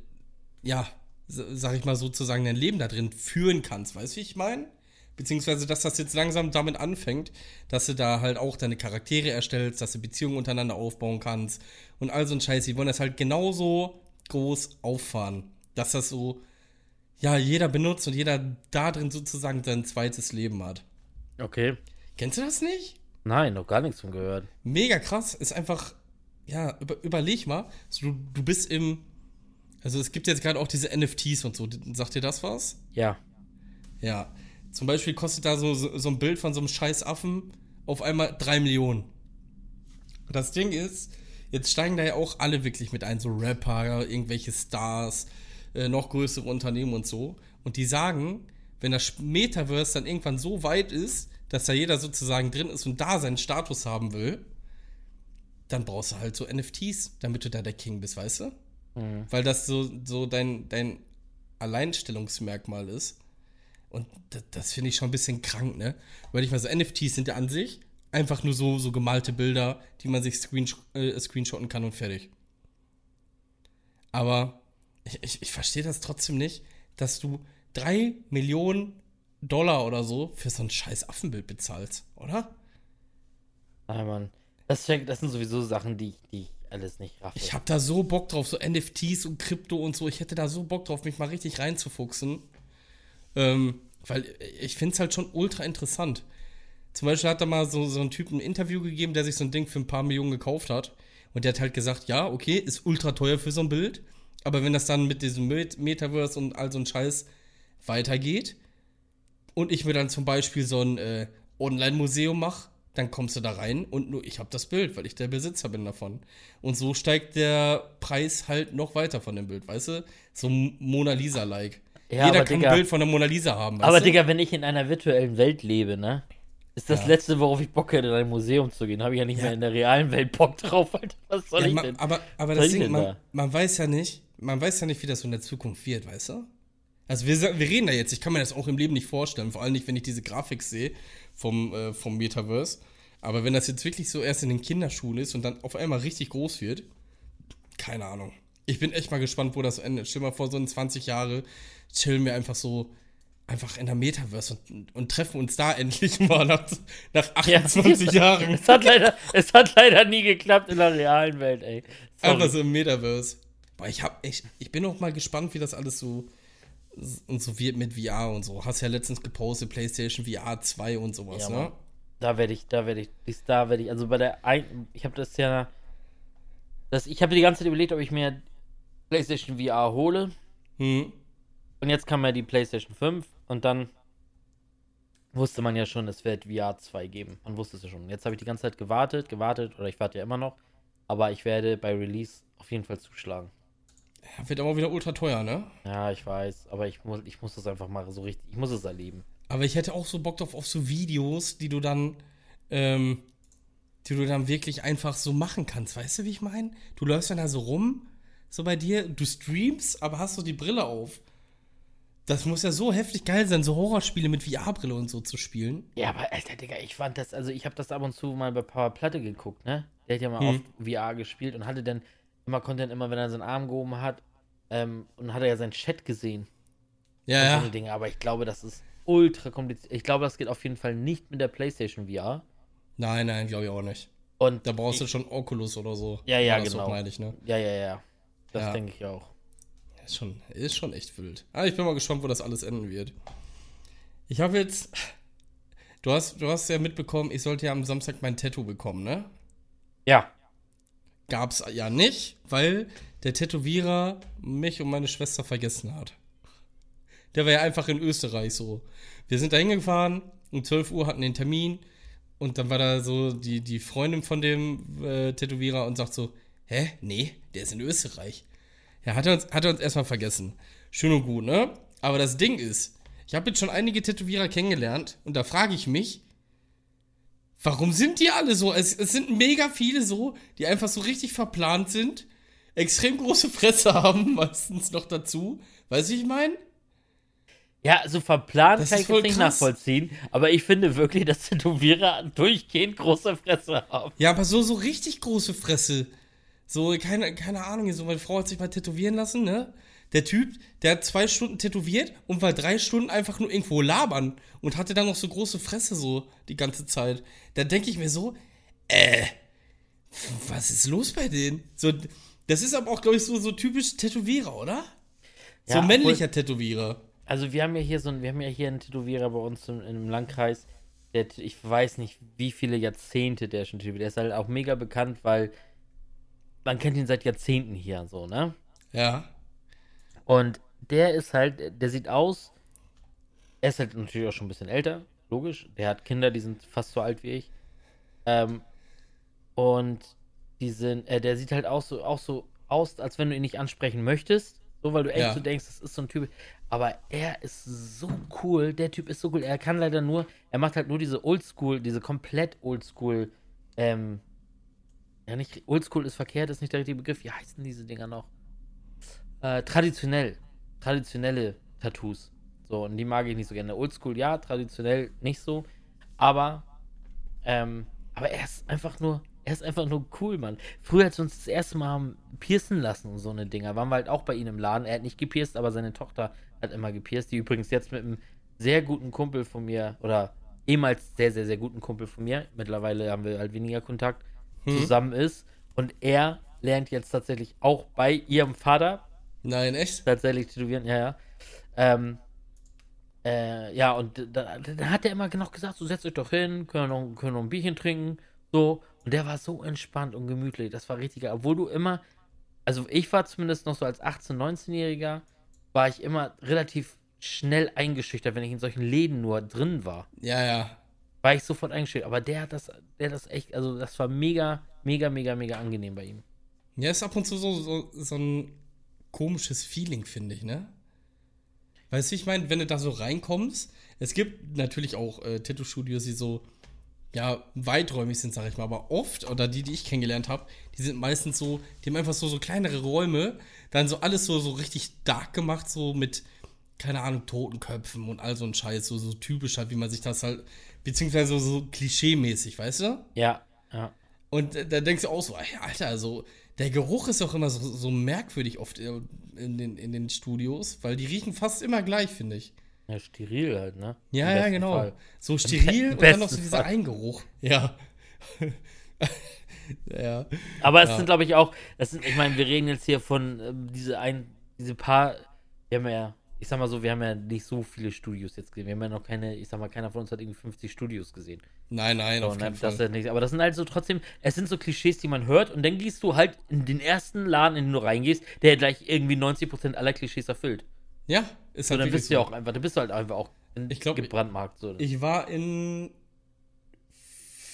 ja, sag ich mal sozusagen, dein Leben da drin führen kannst. Weißt du, wie ich meine? Beziehungsweise, dass das jetzt langsam damit anfängt, dass du da halt auch deine Charaktere erstellst, dass du Beziehungen untereinander aufbauen kannst und all so ein Scheiß. Die wollen das halt genauso groß auffahren, dass das so, ja, jeder benutzt und jeder da drin sozusagen sein zweites Leben hat. Okay. Kennst du das nicht? Nein, noch gar nichts von gehört. Mega krass, ist einfach, ja, über, überleg mal, so, du, du bist im, also es gibt jetzt gerade auch diese NFTs und so, sagt dir das was? Ja. Ja. Zum Beispiel kostet da so, so, so ein Bild von so einem scheiß Affen auf einmal 3 Millionen. Und das Ding ist, jetzt steigen da ja auch alle wirklich mit ein, so Rapper, irgendwelche Stars, äh, noch größere Unternehmen und so. Und die sagen, wenn das Metaverse dann irgendwann so weit ist, dass da jeder sozusagen drin ist und da seinen Status haben will, dann brauchst du halt so NFTs, damit du da der King bist, weißt du? Weil das so, so dein, dein Alleinstellungsmerkmal ist. Und das, das finde ich schon ein bisschen krank, ne? Weil ich mal so, NFTs sind ja an sich einfach nur so, so gemalte Bilder, die man sich screen, äh, screenshotten kann und fertig. Aber ich, ich, ich verstehe das trotzdem nicht, dass du drei Millionen Dollar oder so für so ein scheiß Affenbild bezahlst, oder? Nein, Mann. Das, das sind sowieso Sachen, die, ich- die ich alles nicht raffe. Ich habe da so Bock drauf, so NFTs und Krypto und so. Ich hätte da so Bock drauf, mich mal richtig reinzufuchsen. Ähm, weil ich finde es halt schon ultra interessant. Zum Beispiel hat da mal so, so ein Typ ein Interview gegeben, der sich so ein Ding für ein paar Millionen gekauft hat. Und der hat halt gesagt, ja, okay, ist ultra teuer für so ein Bild. Aber wenn das dann mit diesem Met- Metaverse und all so ein Scheiß weitergeht und ich mir dann zum Beispiel so ein äh, Online-Museum mache, dann kommst du da rein und nur ich habe das Bild, weil ich der Besitzer bin davon. Und so steigt der Preis halt noch weiter von dem Bild, weißt du? So Mona Lisa-like. Ja, Jeder kann Digga- ein Bild von der Mona Lisa haben, Aber du? Digga, wenn ich in einer virtuellen Welt lebe, ne? Ist das Ja. letzte, worauf ich Bock hätte, in ein Museum zu gehen. Habe ich ja nicht mehr in der realen Welt Bock drauf, Alter. Was soll Ja, ich denn? aber, aber das Ding, man, man weiß ja nicht, man weiß ja nicht, wie das so in der Zukunft wird, weißt du? Also wir, wir reden da jetzt, ich kann mir das auch im Leben nicht vorstellen, vor allem nicht, wenn ich diese Grafik sehe vom, äh, vom Metaverse. Aber wenn das jetzt wirklich so erst in den Kinderschuhen ist und dann auf einmal richtig groß wird, keine Ahnung. Ich bin echt mal gespannt, wo das endet. Stell mal vor, so in 20 Jahre chillen wir einfach so einfach in der Metaverse und, und treffen uns da endlich mal nach, nach 28 Jahren. Es hat, leider, es hat leider nie geklappt in der realen Welt, ey. Sorry. Einfach so im Metaverse. Boah, ich, hab, ich, ich bin auch mal gespannt, wie das alles so und so wird mit VR und so. Hast ja letztens gepostet, PlayStation VR 2 und sowas, Ja, ne? Da werde ich, da werde ich, da werde ich, also bei der ein, ich habe das ja, das, ich habe die ganze Zeit überlegt, ob ich mir PlayStation VR hole. Hm. Und jetzt kam ja die PlayStation 5 und dann wusste man ja schon, es wird VR 2 geben. Man wusste es ja schon. Jetzt habe ich die ganze Zeit gewartet, gewartet, oder ich warte ja immer noch. Aber ich werde bei Release auf jeden Fall zuschlagen. Ja, wird aber wieder ultra teuer, ne? Ja, ich weiß, aber ich muss, ich muss das einfach mal so richtig, ich muss es erleben. Aber ich hätte auch so Bock drauf auf so Videos, die du dann, ähm, die du dann wirklich einfach so machen kannst. Weißt du, wie ich meine? Du läufst dann da so rum, so bei dir, du streamst, aber hast so die Brille auf. Das muss ja so heftig geil sein, so Horrorspiele mit VR-Brille und so zu spielen. Ja, aber Alter, Digga, ich fand das, also ich habe das ab und zu mal bei Power Platte geguckt, ne? Der hat ja mal Hm. oft VR gespielt und hatte dann immer, konnte dann immer, wenn er seinen Arm gehoben hat, ähm, und hat er ja seinen Chat gesehen. Ja, so ja. eine Dinge. Aber ich glaube, das ist, ultra kompliziert. Ich glaube, das geht auf jeden Fall nicht mit der PlayStation VR. Nein, nein, glaube ich auch nicht. Und Da brauchst du schon Oculus oder so. Ja, ja, genau. Meine ich, ne? ja, ja, ja. Das Ja. denke ich auch. Ist schon, ist schon echt wild. Ah, ich bin mal gespannt, wo das alles enden wird. Ich habe jetzt. Du hast, du hast ja mitbekommen, ich sollte ja am Samstag mein Tattoo bekommen, ne? Ja. Gab's ja nicht, weil der Tätowierer mich und meine Schwester vergessen hat. Der war ja einfach in Österreich so. Wir sind da hingefahren, um 12 Uhr hatten den Termin und dann war da so die, die Freundin von dem äh, Tätowierer und sagt so, hä? Nee, der ist in Österreich. Ja, hat er uns, hat er uns erstmal vergessen. Schön und gut, ne? Aber das Ding ist, ich habe jetzt schon einige Tätowierer kennengelernt und da frage ich mich, warum sind die alle so? Es, es sind mega viele so, die einfach so richtig verplant sind, extrem große Fresse haben, meistens noch dazu. Weißt du, ich meine? Ja, so verplant Das kann ich voll nicht krass. nachvollziehen, aber ich finde wirklich, dass Tätowierer durchgehend große Fresse haben. Ja, aber so, so richtig große Fresse. So, keine, keine Ahnung, so meine Frau hat sich mal tätowieren lassen, ne? Der Typ, der hat zwei Stunden tätowiert und war drei Stunden einfach nur irgendwo labern und hatte dann noch so große Fresse so die ganze Zeit. Da denke ich mir so, äh, was ist los bei denen? So, das ist aber auch, glaube ich, so, so typisch Tätowierer, oder? So Ja, männlicher Tätowierer. Also wir haben ja hier so ein, wir haben ja hier einen Tätowierer bei uns in einem Landkreis, der, ich weiß nicht, wie viele Jahrzehnte der schon tätowiert. Der ist halt auch mega bekannt, weil man kennt ihn seit Jahrzehnten hier so, ne? Ja. Und der ist halt, der sieht aus, er ist halt natürlich auch schon ein bisschen älter, logisch. Der hat Kinder, die sind fast so alt wie ich. Ähm, und die sind, äh, der sieht halt auch so, auch so aus, als wenn du ihn nicht ansprechen möchtest. So, weil du echt Ja. so denkst, das ist so ein Typ. Aber er ist so cool, der Typ ist so cool. Er kann leider nur, er macht halt nur diese Oldschool, diese komplett Oldschool, ähm, ja nicht, Oldschool ist verkehrt, ist nicht der richtige Begriff. Wie heißen diese Dinger noch? Äh, traditionell. Traditionelle Tattoos. So, und die mag ich nicht so gerne. Oldschool, ja, traditionell nicht so. Aber, ähm, aber er ist einfach nur, er ist einfach nur cool, Mann. Früher, als wir uns das erste Mal haben piercen lassen und so eine Dinger, waren wir halt auch bei ihm im Laden. Er hat nicht gepierst, aber seine Tochter hat immer gepierst, die übrigens jetzt mit einem sehr guten Kumpel von mir, oder ehemals sehr, sehr, sehr guten Kumpel von mir, mittlerweile haben wir halt weniger Kontakt, zusammen ist. Und er lernt jetzt tatsächlich auch bei ihrem Vater Nein, echt? tatsächlich tätowieren, ja, ja. Ähm, äh, ja, und da, da hat er immer noch gesagt, so setzt euch doch hin, können noch, können noch ein Bierchen trinken, so. Und der war so entspannt und gemütlich, das war richtig geil. Obwohl du immer, also ich war zumindest noch so als 18-, 19-Jähriger, war ich immer relativ schnell eingeschüchtert, wenn ich in solchen Läden nur drin war. Ja, ja. War ich sofort eingeschüchtert. Aber der hat das, der hat das echt, also das war mega, mega, mega, mega angenehm bei ihm. Ja, ist ab und zu so, so, so ein komisches Feeling, finde ich, ne? Weißt du, ich meine, wenn du da so reinkommst, es gibt natürlich auch äh, Tattoo-Studios, die so, ja, weiträumig sind, sag ich mal, aber oft, oder die, die ich kennengelernt habe, die sind meistens so, die haben einfach so, so kleinere Räume, dann so alles so, so richtig dark gemacht, so mit, keine Ahnung, Totenköpfen und all so ein Scheiß, so, so typisch halt, wie man sich das halt, beziehungsweise so, so klischee-mäßig, weißt du? Ja, ja. Und äh, da denkst du auch so, ey, Alter, also der Geruch ist auch immer so, so merkwürdig oft äh, in den, in den Studios, weil die riechen fast immer gleich, finde ich. Ja, steril halt, ne? Ja, Im ja, genau. Fall. So steril und dann noch so dieser Fall. Eingeruch. Ja. ja. Aber es Ja. sind, glaube ich, auch, das sind, ich meine, wir reden jetzt hier von ähm, diese ein, diese paar, wir haben ja, ich sag mal so, wir haben ja nicht so viele Studios jetzt gesehen. Wir haben ja noch keine, ich sag mal, keiner von uns hat irgendwie 50 Studios gesehen. Nein, nein, So, auf ne, keinen das Fall. ja nicht, aber das sind halt so trotzdem, es sind so Klischees, die man hört und dann gehst du halt in den ersten Laden, in den du reingehst, der gleich irgendwie 90% aller Klischees erfüllt. ja, ist So, halt dann bist du ja auch einfach, dann bist du halt einfach auch in Ich glaub, gebrandmarkt. So. Ich war in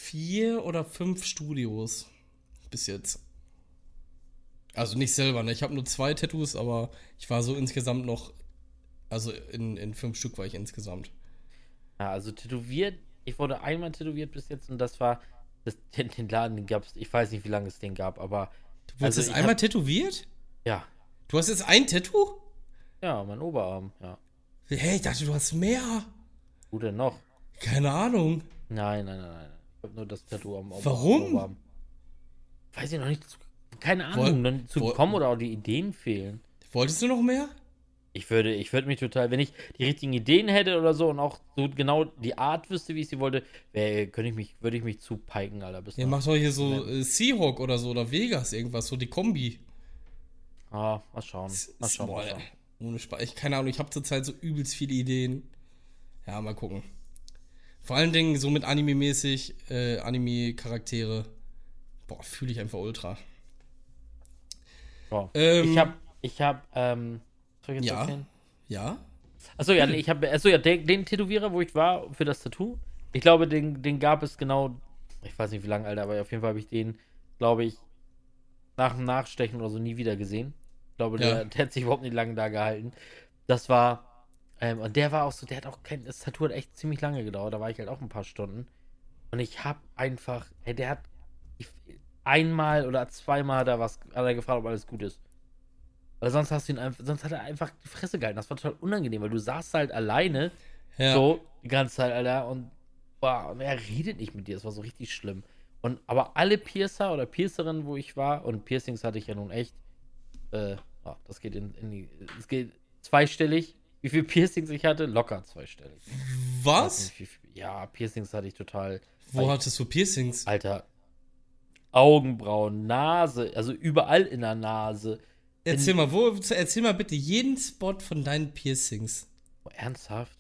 vier oder fünf Studios bis jetzt. Also nicht selber, ne? Ich habe nur zwei Tattoos, aber ich war so insgesamt noch, also in, in fünf Stück war ich insgesamt. Ja, also tätowiert, ich wurde einmal tätowiert bis jetzt und das war, das, den, den Laden, den gab es, ich weiß nicht, wie lange es den gab, aber Du wurdest Also einmal hab- tätowiert? ja, Du hast jetzt ein Tattoo? ja, mein Oberarm, ja. Hey, ich dachte, du hast mehr. Wo denn noch? Keine Ahnung. Nein, nein, nein, nein. Ich habe nur das Tattoo am, am Warum? Oberarm. Weiß ich noch nicht. Keine Woll- Ahnung, dann zu woll- bekommen oder auch die Ideen fehlen. Wolltest du noch mehr? Ich würde, ich würde mich total, wenn ich die richtigen Ideen hätte oder so und auch so genau die Art wüsste, wie ich sie wollte, wär, könnte ich mich, würde ich mich zupeiken, Alter. Bis Ja, mach doch hier so äh, Seahawk oder so oder Vegas irgendwas, so die Kombi. Ah, mal schauen. Mal schauen. Boah, Mal schauen. ohne Spaß. Ich keine Ahnung, ich habe zurzeit so übelst viele Ideen. Ja, mal gucken. Vor allen Dingen so mit Anime-mäßig, äh, Anime-Charaktere. Boah, fühle ich einfach ultra. Boah. Ähm, ich habe, ich habe, ähm, soll ich jetzt Ja. Ja? Achso, ja, nee, ich habe, achso, ja, den, den Tätowierer, wo ich war für das Tattoo, ich glaube, den, den gab es genau, ich weiß nicht wie lange, Alter, aber auf jeden Fall habe ich den, glaube ich, nach dem Nachstechen oder so nie wieder gesehen. Ich glaube, der, Ja. der hat sich überhaupt nicht lange da gehalten. Das war, ähm, und der war auch so, der hat auch kein, das Tattoo hat echt ziemlich lange gedauert, da war ich halt auch ein paar Stunden. Und ich habe einfach, ey, der hat ich, einmal oder zweimal er was, hat er gefragt, ob alles gut ist. Weil sonst hast du ihn einfach, sonst hat er einfach die Fresse gehalten. Das war total unangenehm, weil du saßt halt alleine Ja. so die ganze Zeit, Alter, und, boah, und er redet nicht mit dir. Das war so richtig schlimm. Und aber alle Piercer oder Piercerinnen, wo ich war, und Piercings hatte ich ja nun echt, äh, ah, das geht in, in die, es geht zweistellig. Wie viele Piercings ich hatte? Locker zweistellig. Was? nicht, viel- Ja, Piercings hatte ich total. Wo hattest du Piercings? Alter. Augenbrauen, Nase, also überall in der Nase. Erzähl mal, wo, erzähl mal bitte jeden Spot von deinen Piercings. Oh, ernsthaft?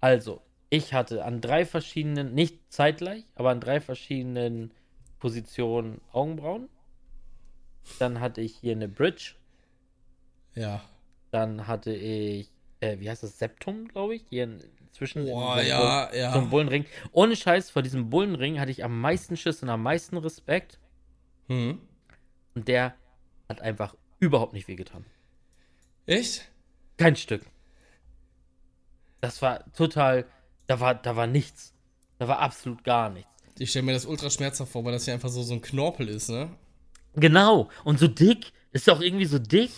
Also, ich hatte an drei verschiedenen, nicht zeitgleich, aber an drei verschiedenen Positionen Augenbrauen. Dann hatte ich hier eine Bridge. Ja. Dann hatte ich, äh, wie heißt das, Septum, glaube ich, hier in- zwischen Boah, ja, Bull- ja. so einem Bullenring. Ohne Scheiß, vor diesem Bullenring hatte ich am meisten Schiss und am meisten Respekt. Hm. Und der hat einfach überhaupt nicht wehgetan. Echt? Kein Stück. Das war total, da war, da war nichts. Da war absolut gar nichts. Ich stelle mir das ultra schmerzhaft vor, weil das ja einfach so, so ein Knorpel ist, ne? Genau. Und so dick. Ist auch irgendwie so dick.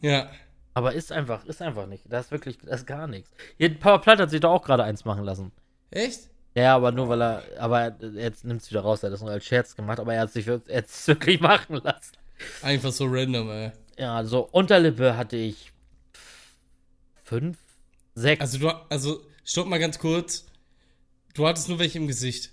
Ja. Aber ist einfach, ist einfach nicht. Da ist wirklich, da ist gar nichts. Hier, Power Platt hat sich doch auch gerade eins machen lassen. Echt? Ja, aber nur weil er, aber er- jetzt nimmt es wieder raus, er hat das nur als Scherz gemacht, aber er hat sich er hat es wirklich machen lassen. Einfach so random, ey. Ja, so Unterlippe hatte ich fünf, sechs. Also du, also, stopp mal ganz kurz. Du hattest nur welche im Gesicht.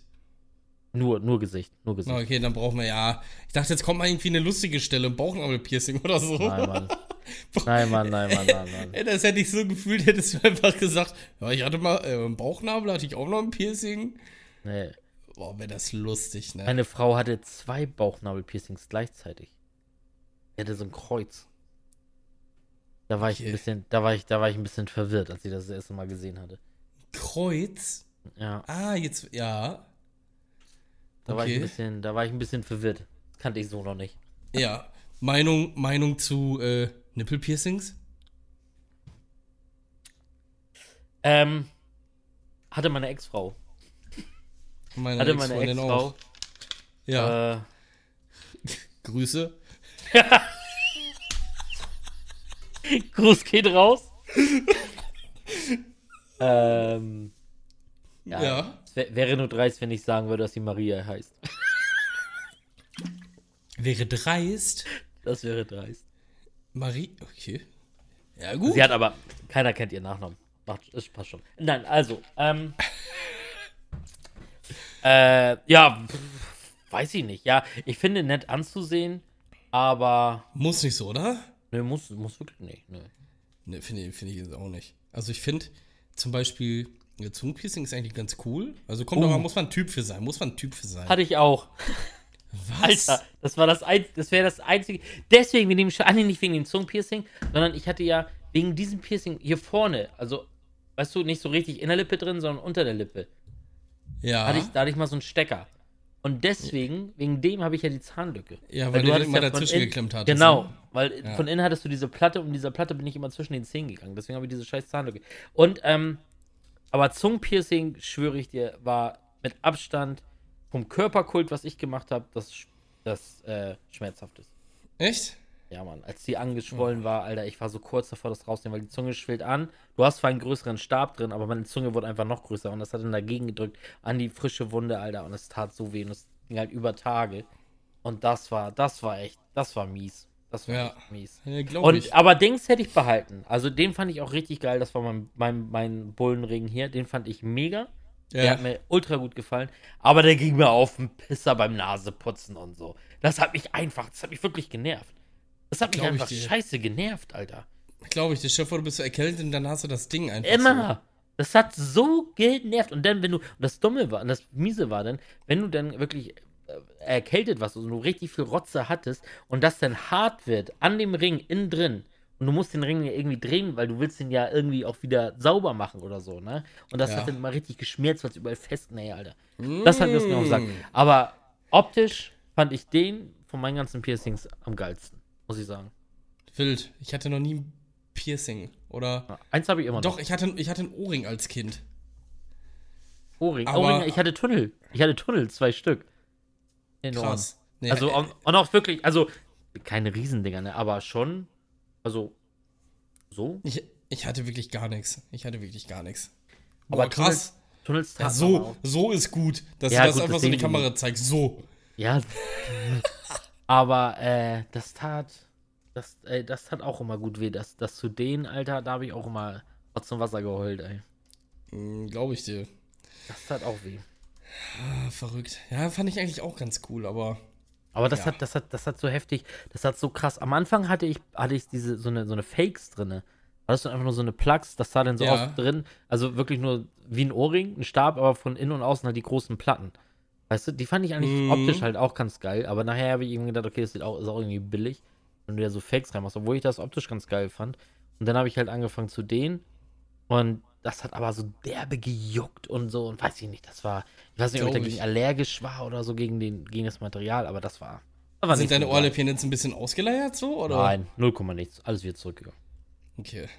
nur, nur Gesicht, nur Gesicht. Okay, dann brauchen wir ja. Ich dachte, jetzt kommt mal irgendwie eine lustige Stelle, ein Bauchnabelpiercing oder so. Nein, Mann. Nein, Mann, nein, Mann, nein, Mann. Ey, das hätte ich so gefühlt, hättest du einfach gesagt, ja, ich hatte mal äh, Bauchnabel, hatte ich auch noch ein Piercing. Nee. Boah, wäre das lustig, ne? Meine Frau hatte zwei Bauchnabelpiercings gleichzeitig. Die hatte so ein Kreuz. Da war ich Okay. ein bisschen, da war ich, da war ich ein bisschen verwirrt, als ich das, das erste Mal gesehen hatte. Kreuz? Ja, Ah, jetzt, ja. da war ich ein Okay. bisschen, da war ich ein bisschen verwirrt. Das kannte ich so noch nicht. Ja. Meinung, Meinung zu äh, Nippelpiercings? Ähm, hatte meine Ex-Frau. Meine Hatte meine Ex-Freundin Ex-Frau. Ja, Äh, Grüße. Gruß geht raus. ähm, ja. Ja. Es wär, wäre nur dreist, wenn ich sagen würde, dass sie Maria heißt. Wäre dreist. Das wäre dreist. Marie, okay. Ja, gut. Sie hat aber, keiner kennt ihren Nachnamen. Macht, ist, passt schon. Nein, also, ähm. äh, ja, pff, weiß ich nicht. Ja, ich finde nett anzusehen, aber. Muss nicht so, oder? Ne, muss, muss wirklich nicht. Ne. Ne, finde ich, finde ich jetzt auch nicht. Also ich finde zum Beispiel, ja, Zungenpiercing ist eigentlich ganz cool. Also kommt Uh. aber, muss man ein Typ für sein. Muss man ein Typ für sein. Hatte ich auch. Was? Alter, das war das ein, das wäre das einzige. Deswegen wegen dem Sch- ah, nee, nicht wegen dem Zungenpiercing, sondern ich hatte ja wegen diesem Piercing hier vorne, also weißt du, nicht so richtig in der Lippe drin, sondern unter der Lippe. Ja. Hatte ich, da hatte ich mal so einen Stecker. Und deswegen, wegen dem habe ich ja die Zahnlücke. Ja, weil du hattest immer von dazwischen geklemmt hattest, Genau, ne? weil Ja. von innen hattest du diese Platte und dieser Platte bin ich immer zwischen den Zähnen gegangen. Deswegen habe ich diese scheiß Zahnlücke. Und, ähm, aber Zungenpiercing, schwöre ich dir, war mit Abstand vom Körperkult, was ich gemacht habe, das, das äh, schmerzhafteste. Echt? Ja, Mann, als die angeschwollen war, Alter, ich war so kurz davor, das rauszunehmen, weil die Zunge schwillt an. Du hast zwar einen größeren Stab drin, aber meine Zunge wurde einfach noch größer und das hat dann dagegen gedrückt an die frische Wunde, Alter, und es tat so weh und es ging halt über Tage. Und das war, das war echt, das war mies. Das war Ja. echt mies. Ja, Und, ich. aber Dings hätte ich behalten. Also den fand ich auch richtig geil. Das war mein, mein, mein Bullenring hier. Den fand ich mega. Der Ja. hat mir ultra gut gefallen. Aber der ging mir auf den Pisser beim Naseputzen und so. Das hat mich einfach, das hat mich wirklich genervt. Das hat mich Glaub einfach scheiße genervt, Alter. Glaube ich, der Chef, du bist so erkältet und dann hast du das Ding einfach. Immer. Das hat so genervt. Und dann, wenn du, und das Dumme war, und das Miese war dann, wenn du dann wirklich äh, erkältet warst und du richtig viel Rotze hattest und das dann hart wird an dem Ring innen drin und du musst den Ring ja irgendwie drehen, weil du willst den ja irgendwie auch wieder sauber machen oder so, ne? Und das Ja. hat dann immer richtig geschmerzt, weil es überall fest, nee, Alter. So. Das hat mir das den Sack. Mm. Aber optisch fand ich den von meinen ganzen Piercings am geilsten, muss ich sagen. Wild. Ich hatte noch nie ein Piercing. Oder. Ja, eins habe ich immer noch. Doch, ich hatte, ich hatte einen Ohrring als Kind. Ohrring. aber- Ohrringe, ich hatte Tunnel. Ich hatte Tunnel, zwei Stück. In. Krass. Nee, Also äh, und, und auch wirklich, also keine Riesendinger, ne, aber schon, also so. ich, ich hatte wirklich gar nichts. Ich hatte wirklich gar nichts. Aber krass. Tunnels Ja, tragen so, so ist gut, dass Ja, du das gut, einfach so in die Kamera zeigst. So. Ja. aber äh, das tat, das, äh, das tat auch immer gut weh. Das, das zu denen, Alter, da habe ich auch immer Rotz und Wasser geheult, ey. Hm, Glaube ich dir. Das tat auch weh. Ah, verrückt. Ja, fand ich eigentlich auch ganz cool, aber. Aber das Ja. hat, das hat, das hat so heftig, das hat so krass. Am Anfang hatte ich, hatte ich diese, so eine, so eine Fakes drinne. Da hast du einfach nur so eine Plugs, das sah dann so Ja. aus drin. Also wirklich nur wie ein Ohrring, ein Stab, aber von innen und außen halt die großen Platten. Weißt du, die fand ich eigentlich Mhm. optisch halt auch ganz geil. Aber nachher habe ich irgendwie gedacht, okay, das sieht auch, ist auch irgendwie billig, wenn du da so Fakes reinmachst, obwohl ich das optisch ganz geil fand. Und dann habe ich halt angefangen zu dehnen. Und das hat aber so derbe gejuckt und so. Und weiß ich nicht, das war, ich weiß nicht, ob ich dagegen allergisch war oder so gegen, den, gegen das Material, aber das war. Das war Sind deine so. Ohrläppchen jetzt ein bisschen ausgeleiert so? Oder? Nein, 0, nichts. Alles wieder zurückgegangen. Okay.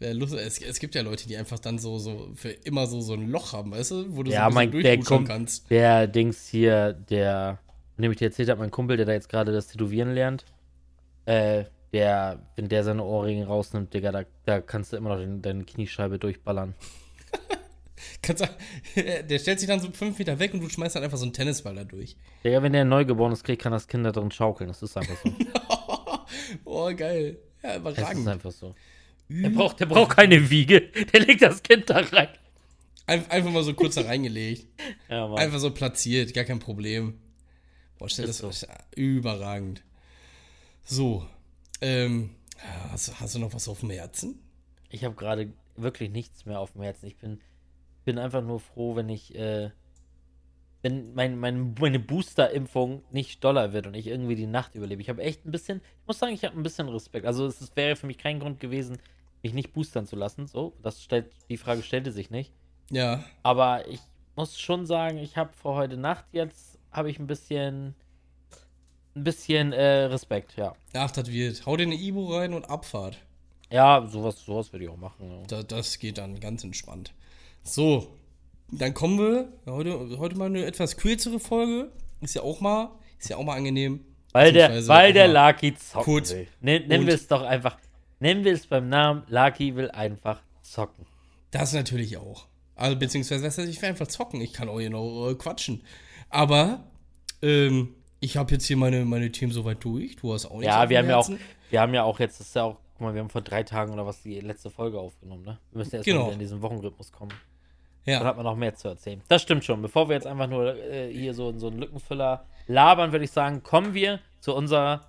Lustig. Es, es gibt ja Leute, die einfach dann so, so für immer so, so ein Loch haben, weißt du? Wo du Ja, so ein mein- der kommt- kannst. Der Dings hier, der, von dem ich dir erzählt habe, mein Kumpel, der da jetzt gerade das Tätowieren lernt, äh, der, wenn der seine Ohrringe rausnimmt, Digga, da, da kannst du immer noch den, deine Kniescheibe durchballern. Kannst, du- der stellt sich dann so fünf Meter weg und du schmeißt dann einfach so einen Tennisball da durch. Digga, wenn der ein Neugeborenes kriegt, kann das Kind da drin schaukeln. Das ist einfach so. oh, geil. Ja, Das ist überragend. einfach so. Der braucht, der braucht keine Wiege. Der legt das Kind da rein. Ein, einfach mal so kurz da reingelegt. Ja. Einfach so platziert, gar kein Problem. Boah, stell das Ist so. überragend. So. Ähm, hast, hast du noch was auf dem Herzen? Ich habe gerade wirklich nichts mehr auf dem Herzen. Ich bin, bin einfach nur froh, wenn ich, äh, wenn mein, mein, meine Booster-Impfung nicht doller wird und ich irgendwie die Nacht überlebe. Ich habe echt ein bisschen, ich muss sagen, ich habe ein bisschen Respekt. Also es wäre für mich kein Grund gewesen, mich nicht boostern zu lassen. So, das stellt, die Frage stellte sich nicht. Ja. Aber ich muss schon sagen, ich habe vor heute Nacht jetzt, habe ich ein bisschen, ein bisschen äh, Respekt, ja. Ach, das wird. Hau dir eine Ibu rein und Abfahrt. Ja, sowas, sowas würde ich auch machen. Ja. Da, das geht dann ganz entspannt. So, dann kommen wir. Heute, heute mal eine etwas kürzere Folge. Ist ja auch mal, ist ja auch mal angenehm. Weil der, weil der Lucky zocken kurz will. Nen, nennen und- wir es doch einfach. Nennen wir es beim Namen. Lucky will einfach zocken. Das natürlich auch. Also, beziehungsweise, das heißt, ich will einfach zocken. Ich kann auch hier noch äh, quatschen. Aber, ähm, ich habe jetzt hier meine, meine Themen soweit durch. Du hast auch nichts Ja, wir haben ja auch, wir haben ja auch jetzt, das ist ja auch, guck mal, wir haben vor drei Tagen oder was die letzte Folge aufgenommen, ne? Wir müssen erst Genau. mal wieder in diesen Wochenrhythmus kommen. Dann Ja, hat man noch mehr zu erzählen. Das stimmt schon. Bevor wir jetzt einfach nur äh, hier so, so einen Lückenfüller labern, würde ich sagen, kommen wir zu unserer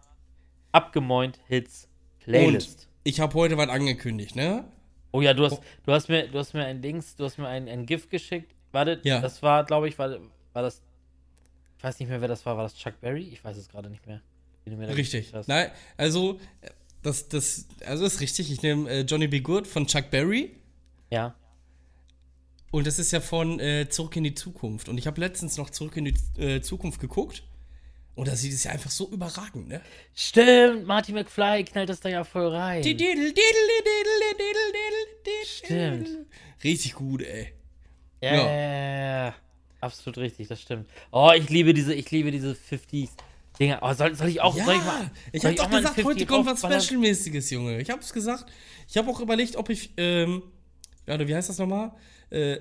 abgemoint Hits Playlist. und ich habe heute was angekündigt, ne? Oh ja, du hast, du hast mir, du hast mir ein Dings, du hast mir ein, ein GIF geschickt. Warte, Ja. das war, glaube ich, war, war das. Ich weiß nicht mehr, wer das war. War das Chuck Berry? Ich weiß es gerade nicht mehr. Richtig. Nein, also, das, das, also ist richtig. Ich nehme äh, Johnny B. Good von Chuck Berry. Ja. Und das ist ja von äh, Zurück in die Zukunft. Und ich habe letztens noch Zurück in die äh, Zukunft geguckt. Und da sieht es ja einfach so überragend, ne? Stimmt, Marty McFly knallt das da ja voll rein. Stimmt. Richtig gut, ey. Ja, Ja. ja, ja. Absolut richtig, das stimmt. Oh, ich liebe diese, ich liebe diese 50s Dinger. Oh, soll, soll ich auch, Ja, soll ich mal. ich soll habe doch gesagt, 50 heute kommt was? Special-mäßiges, Junge. Ich hab's gesagt. Ich habe auch überlegt, ob ich, ähm, ja, oder wie heißt das nochmal? Äh,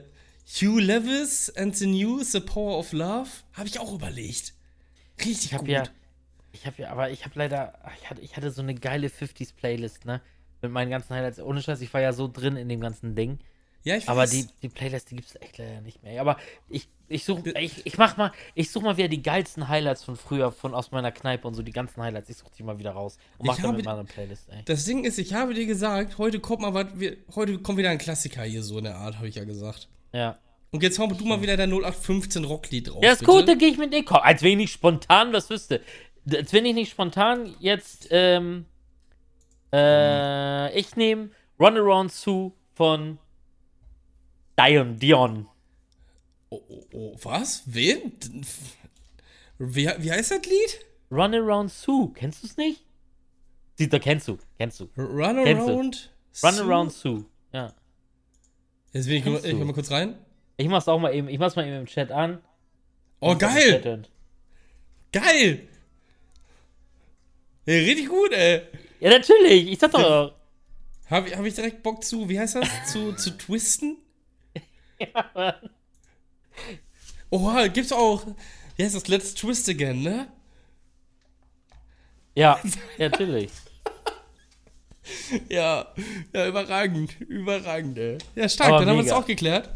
Hugh Levis and the News, The Power of Love. Habe ich auch überlegt. Richtig Ich habe gut. ja, Ich habe ja, aber ich habe leider, ich hatte, ich hatte so eine geile 50s Playlist, ne? Mit meinen ganzen Highlights. Ohne Scheiß, ich war ja so drin in dem ganzen Ding. Ja, ich Aber weiß. die, die Playlist, die gibt es echt leider nicht mehr. Aber ich, ich suche, ich, ich mach mal, ich suche mal wieder die geilsten Highlights von früher, von aus meiner Kneipe und so, die ganzen Highlights. Ich suche die mal wieder raus und mach Ich damit mal eine Playlist, ey. Das Ding ist, ich habe dir gesagt, heute kommt mal was, heute kommt wieder ein Klassiker hier, so eine Art, habe ich ja gesagt. Ja. Und jetzt hau du mal wieder dein 0815 Rocklied drauf. Ja, ist bitte. gut, dann gehe ich mit dir. Komm, als wenn ich spontan was wüsste. Als wenn ich nicht spontan jetzt, ähm, äh, ich nehme Runaround Sue von Dion. Dion. Oh, oh, oh, was? Wen? Wie, wie heißt das Lied? Runaround Sue. Kennst du es nicht? Sieh, da kennst du. Run Kennst du? Around. Runaround Sue. Ja. Jetzt bin ich, ich geh mal kurz rein. Ich mach's auch mal eben. Ich mach's mal eben im Chat an. Oh, geil! Geil! Ja, richtig gut, ey. Ja, natürlich. Ich sag doch. Habe hab ich direkt Bock zu, wie heißt das? zu, zu twisten? Ja, Mann. Oha, gibt's auch. Wie heißt das? Let's Twist Again, ne? ja, natürlich. Ja, ja, überragend. Überragend, ey. Ja, stark, Aber dann haben wir es mega. auch geklärt.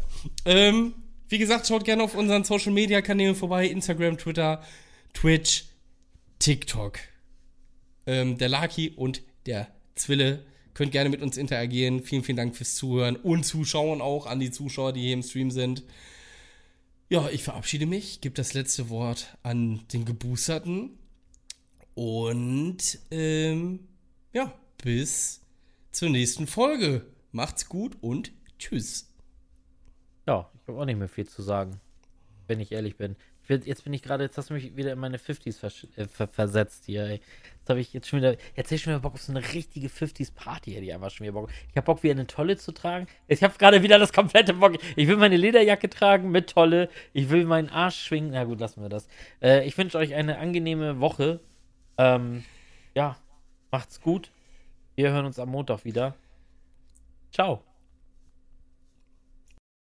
Ähm, wie gesagt, schaut gerne auf unseren Social Media Kanälen vorbei: Instagram, Twitter, Twitch, TikTok. Ähm, der Laki und der Zwille könnt gerne mit uns interagieren. Vielen, vielen Dank fürs Zuhören und Zuschauen auch an die Zuschauer, die hier im Stream sind. Ja, ich verabschiede mich, gebe das letzte Wort an den Geboosterten. Und ähm, ja, bis zur nächsten Folge. Macht's gut und tschüss. Ich habe auch nicht mehr viel zu sagen. Wenn ich ehrlich bin. Ich werd, jetzt bin ich gerade, jetzt hast du mich wieder in meine 50s versch- äh, ver versetzt hier, ey. Jetzt habe ich jetzt schon wieder, jetzt hätte ich schon wieder Bock auf so eine richtige 50s-Party, hätte ich einfach schon wieder Bock. Ich habe Bock, wieder eine Tolle zu tragen. Ich habe gerade wieder das komplette Bock. Ich will meine Lederjacke tragen mit Tolle. Ich will meinen Arsch schwingen. Na gut, lassen wir das. Äh, ich wünsche euch eine angenehme Woche. Ähm, ja, macht's gut. Wir hören uns am Montag wieder. Ciao.